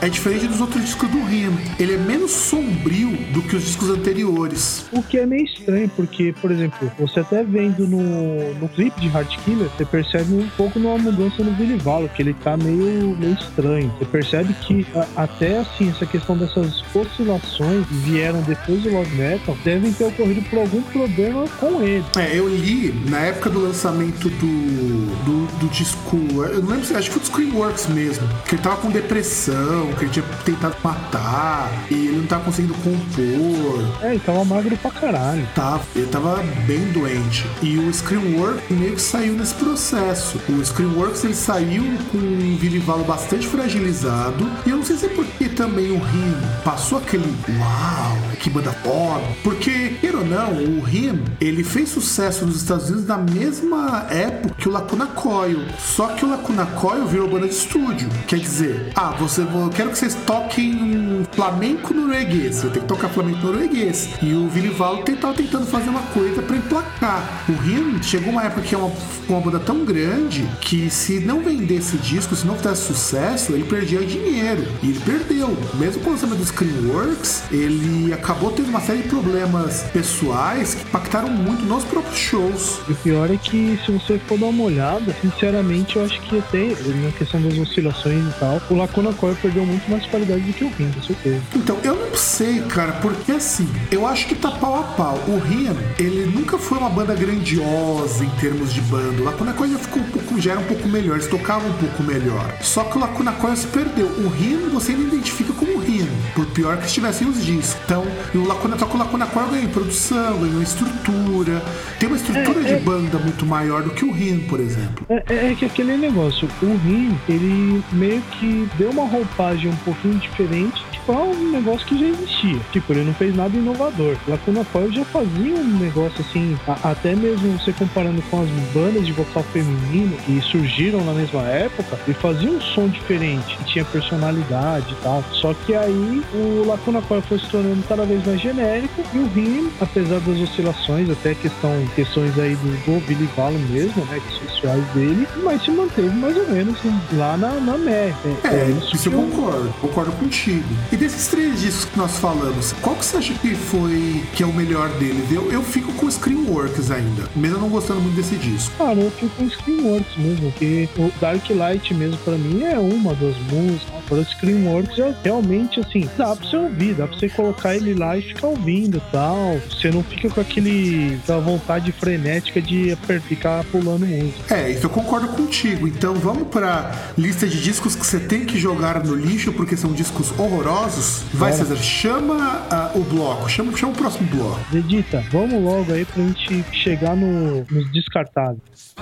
é diferente dos outros discos do Rim. Ele é menos sombrio do que os discos anteriores. O que é meio estranho, porque, por exemplo, você até vendo no, no clipe de Hard Killer, você percebe um pouco numa mudança no Billy Valo, que ele tá meio, meio estranho. Você percebe que a- até assim, essa questão dessas oscilações que vieram depois do Love Metal devem ter ocorrido por algum problema com ele. É, eu li na época do lançamento do, do, do disco. Eu não lembro se acho que foi do Screamworks mesmo. Que ele tava com depressão, que ele tinha tentado matar, e ele não tava conseguindo compor. É, ele tava magro pra caralho. Tava, ele tava bem doente. E o Screamworks meio que saiu nesse processo. O Screamworks ele saiu com um Vilivalo bastante fragilizado. E eu não sei se é porque também o Rim passou aquele uau, que banda foda. Porque, queira ou não, o Rim ele fez sucesso nos Estados Unidos na mesma época que o Lacuna Coil. Só que o Lacuna Coil virou banda de estúdio. Quer dizer, ah, você, eu quero que vocês toquem um flamenco norueguês. Você tem que tocar flamenco norueguês. E o Vilivalo tava tentando fazer uma coisa pra emplacar. O Rim chegou uma época que é uma, uma banda tão grande que se não vendesse disco, se não fizesse sucesso, ele perdia dinheiro. E ele perdeu. Mesmo com o lançamento do Screenworks, ele acabou tendo uma série de problemas pessoais que impactaram muito nos próprios shows. E o pior é que se você for dar uma olhada, sinceramente eu acho que até na questão das oscilações e tal, o Lacuna Coil perdeu muito mais qualidade do que o Rim, com certeza. Então, eu sei, cara, porque assim, eu acho que tá pau a pau. O Rian, ele nunca foi uma banda grandiosa em termos de banda. O Lacuna Coil já ficou um pouco, já era um pouco melhor, eles tocavam um pouco melhor. Só que o Lacuna Coil se perdeu. O Rian você ainda identifica como Rian, por pior que estivessem os discos. Então, o Lacuna, só que o Lacuna Coil ganhou em produção, ganhou em estrutura. Tem uma estrutura É, de é. banda muito maior do que o Rian, por exemplo. É, é- é que aquele negócio, o Rim, ele meio que deu uma roupagem um pouquinho diferente para um negócio que já existia. Tipo, ele não fez nada inovador. Lacuna Coil já fazia um negócio assim, a- até mesmo você comparando com as bandas de vocal feminino que surgiram na mesma época, ele fazia um som diferente, tinha personalidade e tal. Só que aí o Lacuna Coil foi se tornando cada vez mais genérico e o Rim, apesar das oscilações, até questão, questões aí do, do Billy Valo mesmo, né, que pessoais dele, mas se manteve mais ou menos lá na, na média. É, isso isso eu eu- concordo, concordo contigo. E desses três discos que nós falamos, qual que você acha que foi que é o melhor deles? Eu, eu fico com o Screamworks ainda, mesmo não gostando muito desse disco. Cara, eu fico com Screamworks mesmo, porque o Dark Light mesmo pra mim é uma das músicas. Agora o Screamworks é realmente assim, dá pra você ouvir, dá pra você colocar ele lá e ficar ouvindo e tal. Você não fica com aquele, aquela vontade frenética de ficar pulando música. É, isso eu concordo contigo. Então vamos pra lista de discos que você tem que jogar no lixo porque são discos horrorosos. Vai, Bora. César, chama ah, o bloco, chama, chama o próximo bloco. Edita, vamos logo aí pra gente chegar no, nos descartáveis.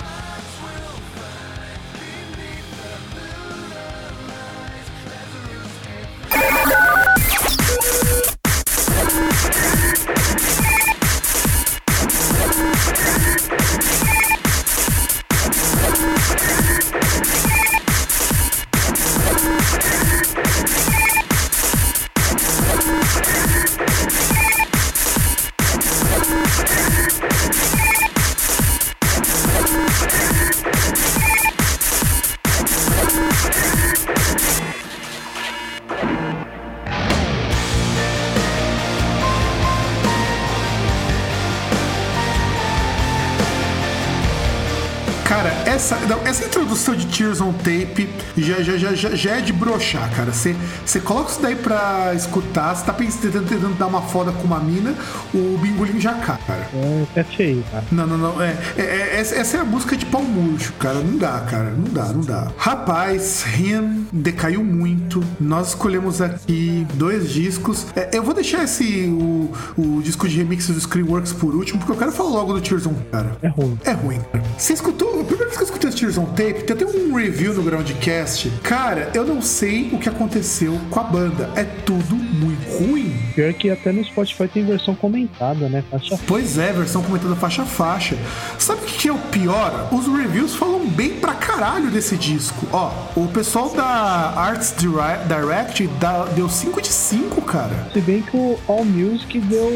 Tape já, já, já, já, já é de broxar, cara. Você você coloca isso daí pra escutar, você tá pensando, tentando, tentando dar uma foda com uma mina, o bingolinho já cai, cara. É, é feio, cara. Não, não, não. É, é- é- essa, é a música de pau murcho, cara. Não dá, cara. Não dá, não dá. Rapaz, Rim decaiu muito. Nós escolhemos aqui dois discos. É, eu vou deixar esse o, o disco de remixes do Screenworks por último, porque eu quero falar logo do Tears on, cara. É ruim. É ruim, cara. Você escutou? A primeira vez que eu escutei os Tears on Tape, tem até um review no Groundcast. Cara, eu não sei o que aconteceu com a banda. É tudo muito ruim. Pior que até no Spotify tem versão comentada, né? Faixa Pois é, versão comentada faixa a faixa. Sabe o que é o pior? Os reviews falam bem pra caralho desse disco. Ó, o pessoal da Arts Dire- Direct deu 5 de 5, cara. Se bem que o All Music deu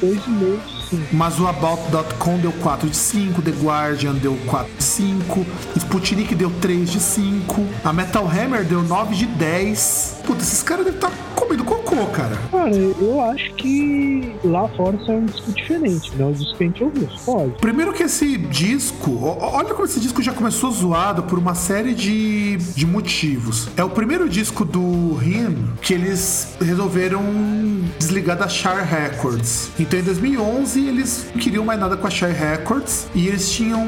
2,5 de 5. Mas o About.com deu 4 de 5, The Guardian deu 4 de 5, Sputnik deu 3 de 5, a Metal Hammer deu 9 de 10. Puta, esses caras devem estar comendo cocô, cara. Cara, eu acho que lá fora saiu um disco diferente, né? O disco que a gente ouviu, pode. Primeiro que esse disco, olha como esse disco já começou zoado por uma série de, de motivos. É o primeiro disco do Him que eles resolveram desligar da Shire Records. Então em 2011 eles não queriam mais nada com a Shire Records e eles tinham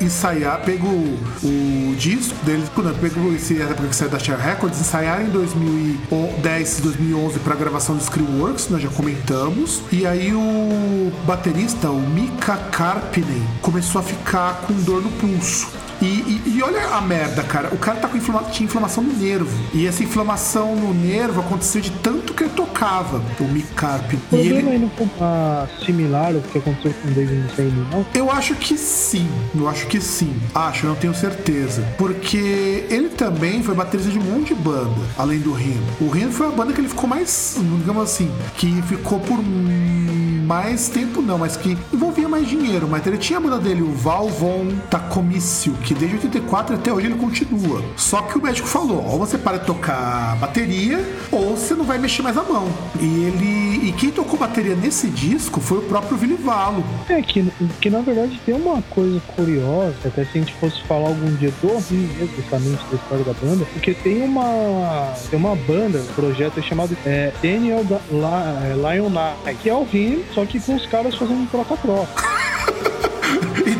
ensaiar, pego o disco deles, não, pego esse época que saiu da Shire Records, ensaiaram em 2010, 2011 para gravação do Screwworks, nós já comentamos. E aí o baterista, o Mika Karpinen, começou a ficar com dor no pulso. E, e- e olha a merda, cara. O cara tá com inflama- tinha inflamação no nervo. E essa inflamação no nervo aconteceu de tanto que ele tocava, o. O E ele, não foi ah, similar ao que aconteceu com o David Mustaine, não? Eu acho que sim, eu acho que sim. Acho, não tenho certeza. Porque ele também foi baterista de um monte de banda, além do Rim. O Rim foi a banda que ele ficou mais, digamos assim, que ficou por mais tempo não, mas que envolvia mais dinheiro. Mas ele tinha a banda dele, o Val Von Takomicio, que desde 84 até hoje ele continua. Só que o médico falou, ou você para de tocar bateria, ou você não vai mexer mais a mão. E ele... E quem tocou bateria nesse disco foi o próprio Vili Valo. É que, que na verdade tem uma coisa curiosa, até se a gente fosse falar algum dia do Rio, mesmo, justamente da história da banda, porque tem uma tem uma banda, um projeto chamado é, Daniel da, La, é, que é o Rio, só que com os caras fazendo troca-troca.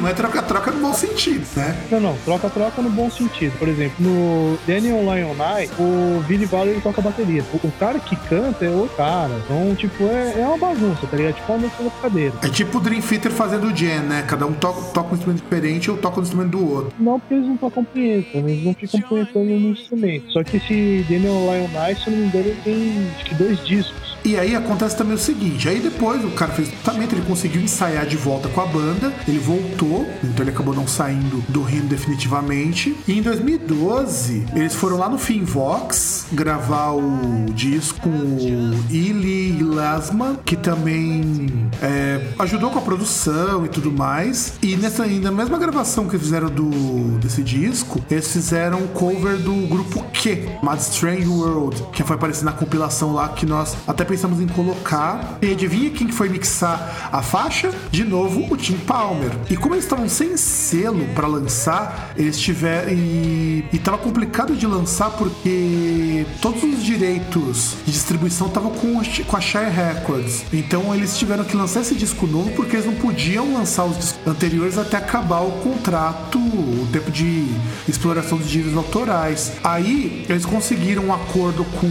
Não é troca-troca no bom sentido, né? Não, não, troca-troca no bom sentido. Por exemplo, no Daniel Lion Knight, o Billy Ballard ele toca bateria. O, o cara que canta é outro cara. Então, tipo, é, é uma bagunça, tá ligado? Tipo uma música da cadeira. É tipo o Dream Theater fazendo o jam, né? Cada um toca, toca um instrumento diferente ou toca um instrumento do outro. Não, porque eles não tocam punheta, eles não ficam punhetando no instrumento. Só que esse Daniel Lion Knight, se eu não me engano, ele tem acho que dois discos. E aí acontece também o seguinte, aí depois o cara fez o tratamento, ele conseguiu ensaiar de volta com a banda, ele voltou, então ele acabou não saindo do Rio definitivamente. E em 2012, eles foram lá no Finvox gravar o disco com o Ili Lasma, que também é, ajudou com a produção e tudo mais. E nessa na mesma gravação que fizeram do, desse disco, eles fizeram um cover do grupo Q, Mad Strange World, que foi aparecer na compilação lá que nós até pensamos em colocar. E adivinha quem que foi mixar a faixa? De novo, o Tim Palmer. E como eles estavam sem selo para lançar, eles tiveram. E, e tava complicado de lançar porque todos os direitos de distribuição estavam com, com a Shire Records. Então eles tiveram que lançar esse disco novo porque eles não podiam lançar os discos anteriores até acabar o contrato, o tempo de exploração dos direitos autorais. Aí eles conseguiram um acordo com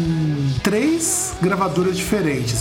três gravadoras diferentes.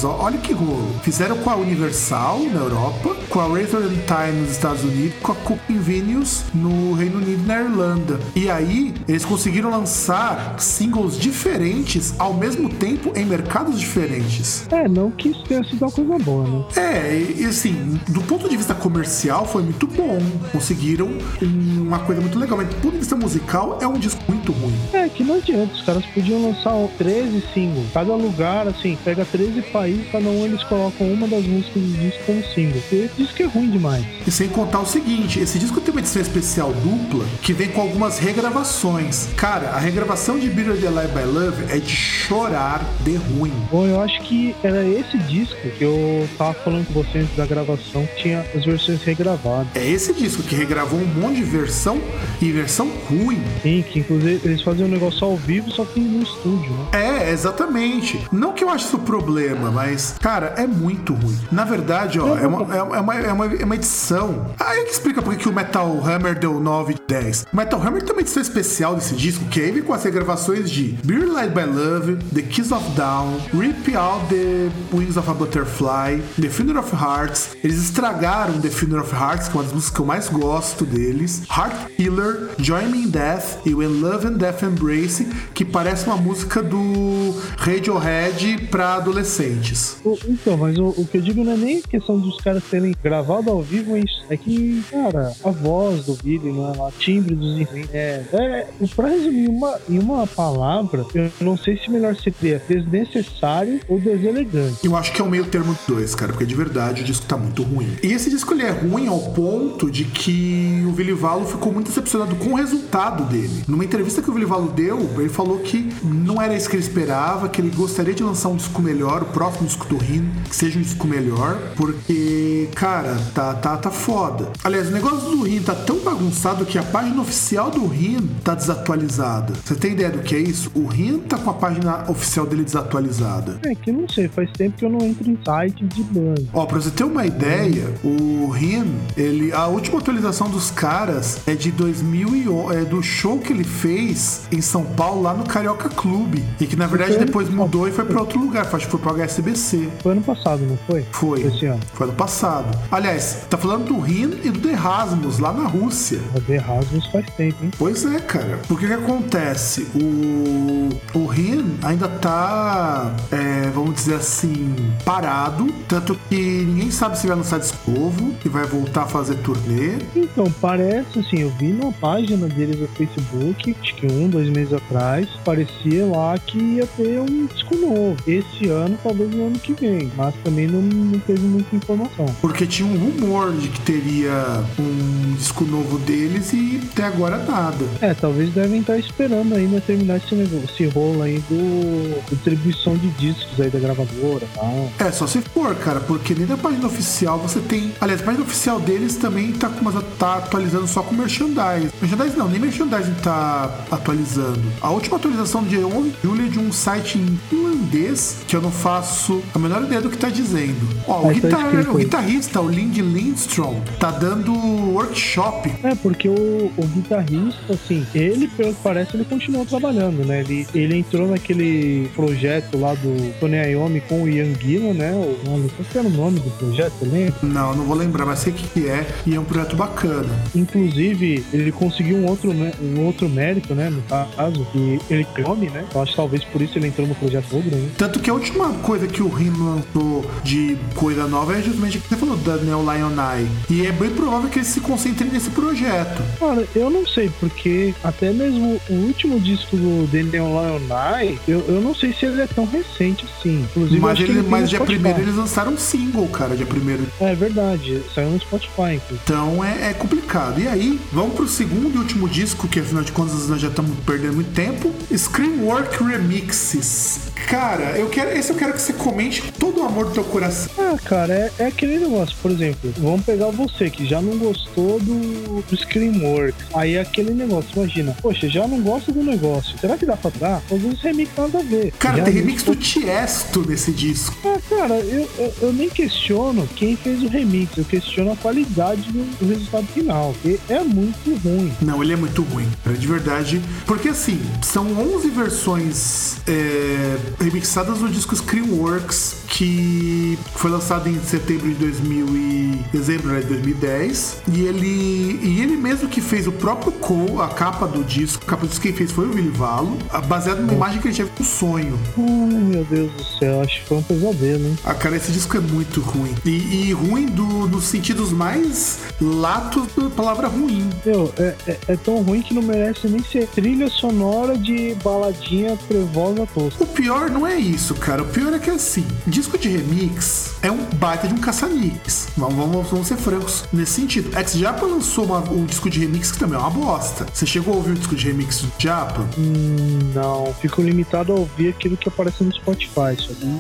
Ó, olha que rolo. Fizeram com a Universal na Europa, com a Razor and Time nos Estados Unidos, com a Cooking Venues no Reino Unido e na Irlanda. E aí eles conseguiram lançar singles diferentes ao mesmo tempo em mercados diferentes. É, não que isso tenha sido uma coisa boa, né? É, e e, assim, do ponto de vista comercial foi muito bom. Conseguiram uma coisa muito legal, mas do ponto de vista musical é um disco muito ruim. É, que não adianta, os caras podiam lançar 13 singles. Cada lugar, assim, pega 13 países, cada um eles colocam uma das músicas do disco como single. E disco que é ruim demais. E sem contar o seguinte, esse disco tem uma edição especial dupla que vem com algumas regravações. Cara, a regravação de Bitter the Alive by Love é de chorar de ruim. Bom, eu acho que era esse disco que eu tava falando com você antes da gravação, que tinha as versões regravadas. É esse disco que regravou um monte de versão e versão ruim. Sim, que inclusive eles faziam um negócio ao vivo, só que no estúdio, né? É, exatamente. Não que eu ache isso problema, mas, cara, é muito ruim. Na verdade, ó, é uma, é uma, é uma, é uma edição. Aí que explica por que o Metal Hammer deu 9 de 10. O Metal Hammer tem uma edição especial desse disco, que vem com as regravações de Beer Blinded by Love, The Kiss of Down, Rip Out the Wings of a Butterfly, The Funeral of Hearts. Eles estragaram The Funeral of Hearts, que é uma das músicas que eu mais gosto deles. Heart Killer, Join Me in Death e When Love and Death Embrace, que parece uma música do Radiohead pra adolescentes. O- Então, mas o, o que eu digo não é nem questão dos caras terem gravado ao vivo, é isso. É que, cara, a voz do Billy, não é lá, timbre dos. É, é, pra resumir em uma, em uma palavra, eu não sei se melhor seria desnecessário ou deselegante. Eu acho que é o meio termo dos dois, cara, porque de verdade o disco tá muito ruim. E esse disco ele é ruim ao ponto de que o Vilivalo ficou muito decepcionado com o resultado dele. Numa entrevista que o Vilivalo deu, ele falou que não era isso que ele esperava, que ele gostaria de lançar um disco melhor, o próximo disco do Rin, que seja um disco melhor, porque, cara, tá, tá, tá foda. Aliás, o negócio do Rin tá tão bagunçado que a página oficial do Rin tá desatualizada. Você tem ideia do que é isso? O Rin tá com a página oficial dele desatualizada. É que eu não sei, faz tempo que eu não entro em site de banda. Ó, pra você ter uma ideia, o Rin, ele, a última atualização dos caras é de 2011, é do show que ele fez em São Paulo, lá no Carioca Clube. E que na verdade depois mudou e foi pra outro lugar, acho foi pro HSBC. Foi ano passado, não foi? Foi. Esse ano. Foi ano passado. Aliás, tá falando do Rin e do The Rasmus, lá na Rússia. O The Rasmus faz tempo, hein? Pois é, cara. Porque que acontece? O, o Rin ainda tá, é, vamos dizer assim, parado. Tanto que ninguém sabe se vai lançar disco novo, que vai voltar a fazer turnê. Então, parece assim, eu vi numa página deles no Facebook, acho que um, dois meses atrás, parecia lá que ia ter um disco novo. Esse ano, talvez no ano que vem, mas também não, não teve muita informação. Porque tinha um rumor de que teria um disco novo deles e até agora nada. É, talvez devem estar esperando ainda terminar esse, negócio, esse rolo aí do distribuição de discos aí da gravadora tal. É, só se for, cara, porque nem na página oficial você tem. Aliás, a página oficial deles também tá, com, tá atualizando só com merchandising. Merchandising não, nem merchandising tá atualizando. A última atualização de 11 de julho é de um site em finlandês que eu não faço a menor ideia do que tá dizendo. Ó, o, guitar- o guitarrista, o Lindy Lindstrom, tá dando workshop É, porque o, o guitarrista, assim, ele, pelo que parece, ele continua trabalhando, né? Ele, ele entrou naquele projeto lá do Tony Iommi com o Ian Gillan, né? O nome, qual que era o nome do projeto, lembra? Não, não vou lembrar, mas sei o que, que é e é um projeto bacana. Inclusive, ele conseguiu um outro, mé- um outro mérito, né? No caso, que ele come, né? Eu acho que talvez por isso ele entrou no projeto Ogre, né? Tanto que a última coisa que o Rim lançou de coisa nova é justamente o que você falou, da Neo Lion Eye. E é bem provável que eles se concentrem nesse projeto. Cara, eu não sei, porque até mesmo o último disco do Daniel Lionel, eu, eu não sei se ele é tão recente assim. Inclusive, Mas, ele, ele mas dia primeiro eles lançaram um single, cara, dia primeiro. É verdade, saiu no Spotify, inclusive. Então é, é complicado. E aí, vamos pro segundo e último disco, que afinal de contas nós já estamos perdendo muito tempo. Screamwork Remixes. Cara, eu quero, esse eu quero que você comente com todo o amor do teu coração. Ah, cara, é, é aquele negócio, por exemplo, vamos pegar você que já não gostou do, do Screamworks. Aí é aquele negócio, imagina, poxa, já não gosta do negócio. Será que dá pra dar? Fazer uns remix nada a ver. Cara, Já tem remix do Tiesto nesse disco. Ah, cara, eu, eu, eu nem questiono quem fez o remix, eu questiono a qualidade do, do resultado final, porque é muito ruim. Não, ele é muito ruim, de verdade. Porque assim, são 11 versões é, remixadas do disco Screamworks, que foi lançado em setembro de 2000 e dezembro né, de 2010. E ele, e ele mesmo que fez o próprio co, a capa do disco, a capa do disco quem fez foi o Vilivalo, baseado numa imagem que ele tinha um sonho. Ai, meu Deus do céu, acho que foi um pesadelo, hein? Ah, cara, esse disco é muito ruim. E, e ruim do, nos sentidos mais latos da palavra ruim. Meu, é, é, é tão ruim que não merece nem ser trilha sonora de baladinha trevosa tosca. O pior não é isso, cara. O pior é que assim, disco de remix é um baita de um caça-níqueis. Vamos, vamos, vamos ser francos nesse sentido. X Japa lançou uma- um disco de remix que também é uma bosta. Você chegou a ouvir o disco de remix do Japa? Hum, não, fico limitado a ouvir aquilo que aparece no Spotify.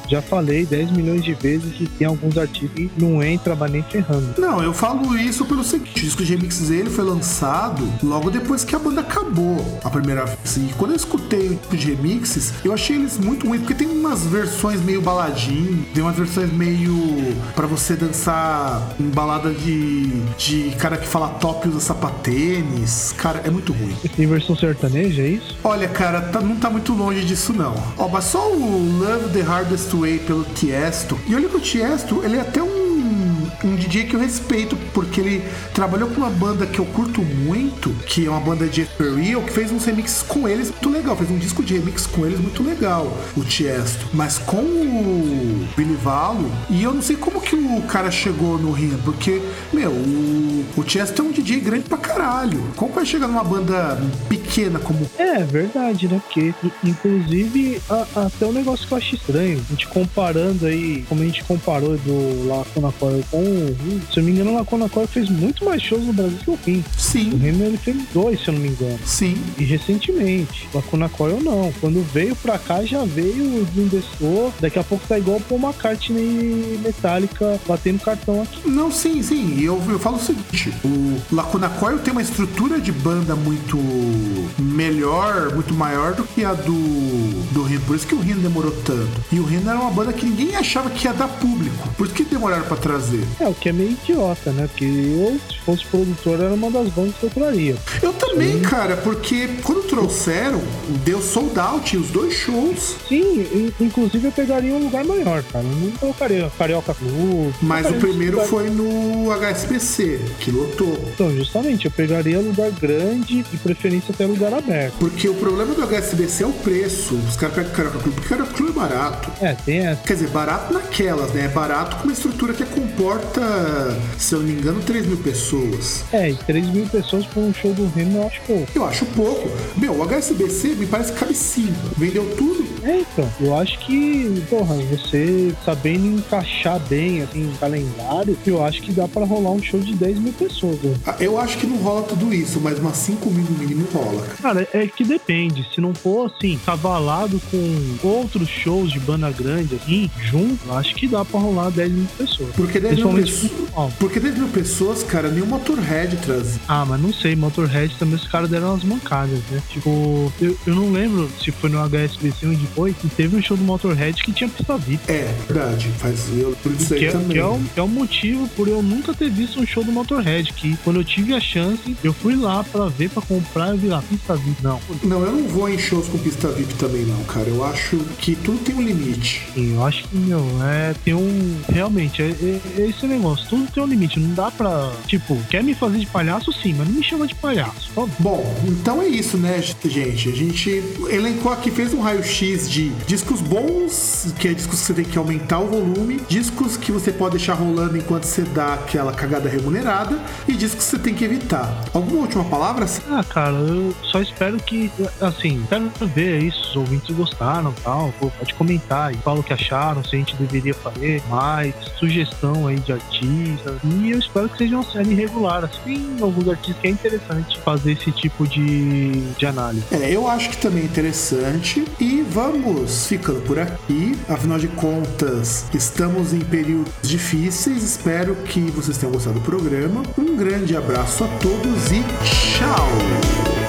Já falei 10 milhões de vezes que tem alguns artistas que não entra, mas nem ferrando. Não, eu falo isso pelo seguinte: o disco de remixes dele foi lançado logo depois que a banda acabou a primeira vez. E quando eu escutei o disco de remixes, eu achei eles muito ruins, porque tem umas versões meio baladinho, tem umas versões meio pra você dançar em balada de, de cara que fala top e usa sapatênis. Cara, é muito ruim. Tem versão sertaneja, é isso? Olha, cara, tá- não tá muito longe disso, não. Ó, mas só o Love the Hardest Way pelo Tiesto. E olha que o Tiesto, ele é até um, um DJ que eu respeito, porque ele trabalhou com uma banda que eu curto muito, que é uma banda de Real, que fez uns remixes com eles muito legal. Fez um disco de remix com eles muito legal, o Tiesto. Mas com o Billy Valo, e eu não sei como que o cara chegou no Rio, porque, meu, o, o Tiesto é um DJ grande pra caralho. Como vai chegar numa banda pequena como É, verdade, né? Porque, inclusive, a- até um negócio que eu acho estranho, a gente comparando aí, como a gente comparou do Lacuna Coil com se eu não me engano, o Lacuna Coil fez muito mais shows no Brasil que o Rim. O Sim, Rim, ele fez dois, se eu não me engano. sim. E recentemente, Lacuna Coil não. Quando veio pra cá, já veio de destor. Daqui a pouco tá igual o Paul McCartney Metallica batendo cartão aqui. Não, sim, sim. E eu, eu falo o seguinte: o Lacuna Coil tem uma estrutura de banda muito melhor, muito maior do que a do, do Rino. Por isso que o Rino demorou tanto. E o Rino era uma banda que ninguém achava que ia dar público. Por isso que demoraram pra trazer. É, o que é meio idiota, né? Porque eu, se fosse produtor, era uma das bandas que eu traria. Eu também, cara, porque quando trouxeram, deu sold out os dois shows. Sim, in- inclusive eu pegaria um lugar maior, cara. Eu não colocaria Carioca Clube. Mas o primeiro lugar- foi no HSBC, que lotou. Então, justamente, eu pegaria lugar grande e preferência até lugar aberto. Porque o problema do HSBC é o preço. Os caras pegam Carioca Clube, porque Carioca Clube é barato. É, tem essa. Quer dizer, barato naquelas, né? É barato com uma estrutura que comporta, se eu não me engano, 3 mil pessoas. É, e 3 mil pessoas por um show do Remo eu acho pouco. Eu acho pouco. Meu, o HSBC me parece que cabe 5. Vendeu tudo. É, então, eu acho que, porra, você sabendo encaixar bem, assim, o calendário, eu acho que dá pra rolar um show de 10 mil pessoas. né? Ah, Eu acho que não rola tudo isso, mas umas 5 mil no mínimo rola. Cara, é que depende. Se não for, assim, cavalado com outros shows de banda grande, assim, junto, eu acho que dá pra rolar 10 mil pessoas. Porque 10 mil pessoas. Porque 10 mil pessoas, cara, nem o Motorhead trazia. Ah, mas não sei, Motorhead também os caras deram umas mancadas, né? Tipo, eu, eu não lembro se foi no HSBC onde foi, que teve um show do Motorhead que tinha pista VIP. É, verdade. Faz eu por isso Que é, também. que, é o, que é o motivo por eu nunca ter visto um show do Motorhead. Que quando eu tive a chance, eu fui lá pra ver, pra comprar, eu vi lá, pista VIP. Não, Não, eu não vou em shows com pista VIP também, não, cara. Eu acho que tudo tem um limite. Sim, eu acho que, meu, é. Tem um. Realmente, é, é- é esse negócio. Tudo tem um limite. Não dá pra. Tipo, quer me fazer de palhaço, sim, mas não me chama de palhaço. Tá bom? Bom, então é isso, né, gente? A gente elencou aqui, fez um raio-x de discos bons, que é discos que você tem que aumentar o volume, discos que você pode deixar rolando enquanto você dá aquela cagada remunerada, e discos que você tem que evitar. Alguma última palavra? Ah, cara, eu só espero que, assim, quero ver se os ouvintes gostaram e tal. Pode comentar e fala o que acharam, se a gente deveria fazer mais, sugestão aí de artistas. E eu espero que seja uma série regular, assim, tem alguns artistas que é interessante fazer esse tipo de, de análise. É, eu acho que também é interessante. E vamos ficando por aqui. Afinal de contas, estamos em períodos difíceis. Espero que vocês tenham gostado do programa. Um grande abraço a todos e tchau!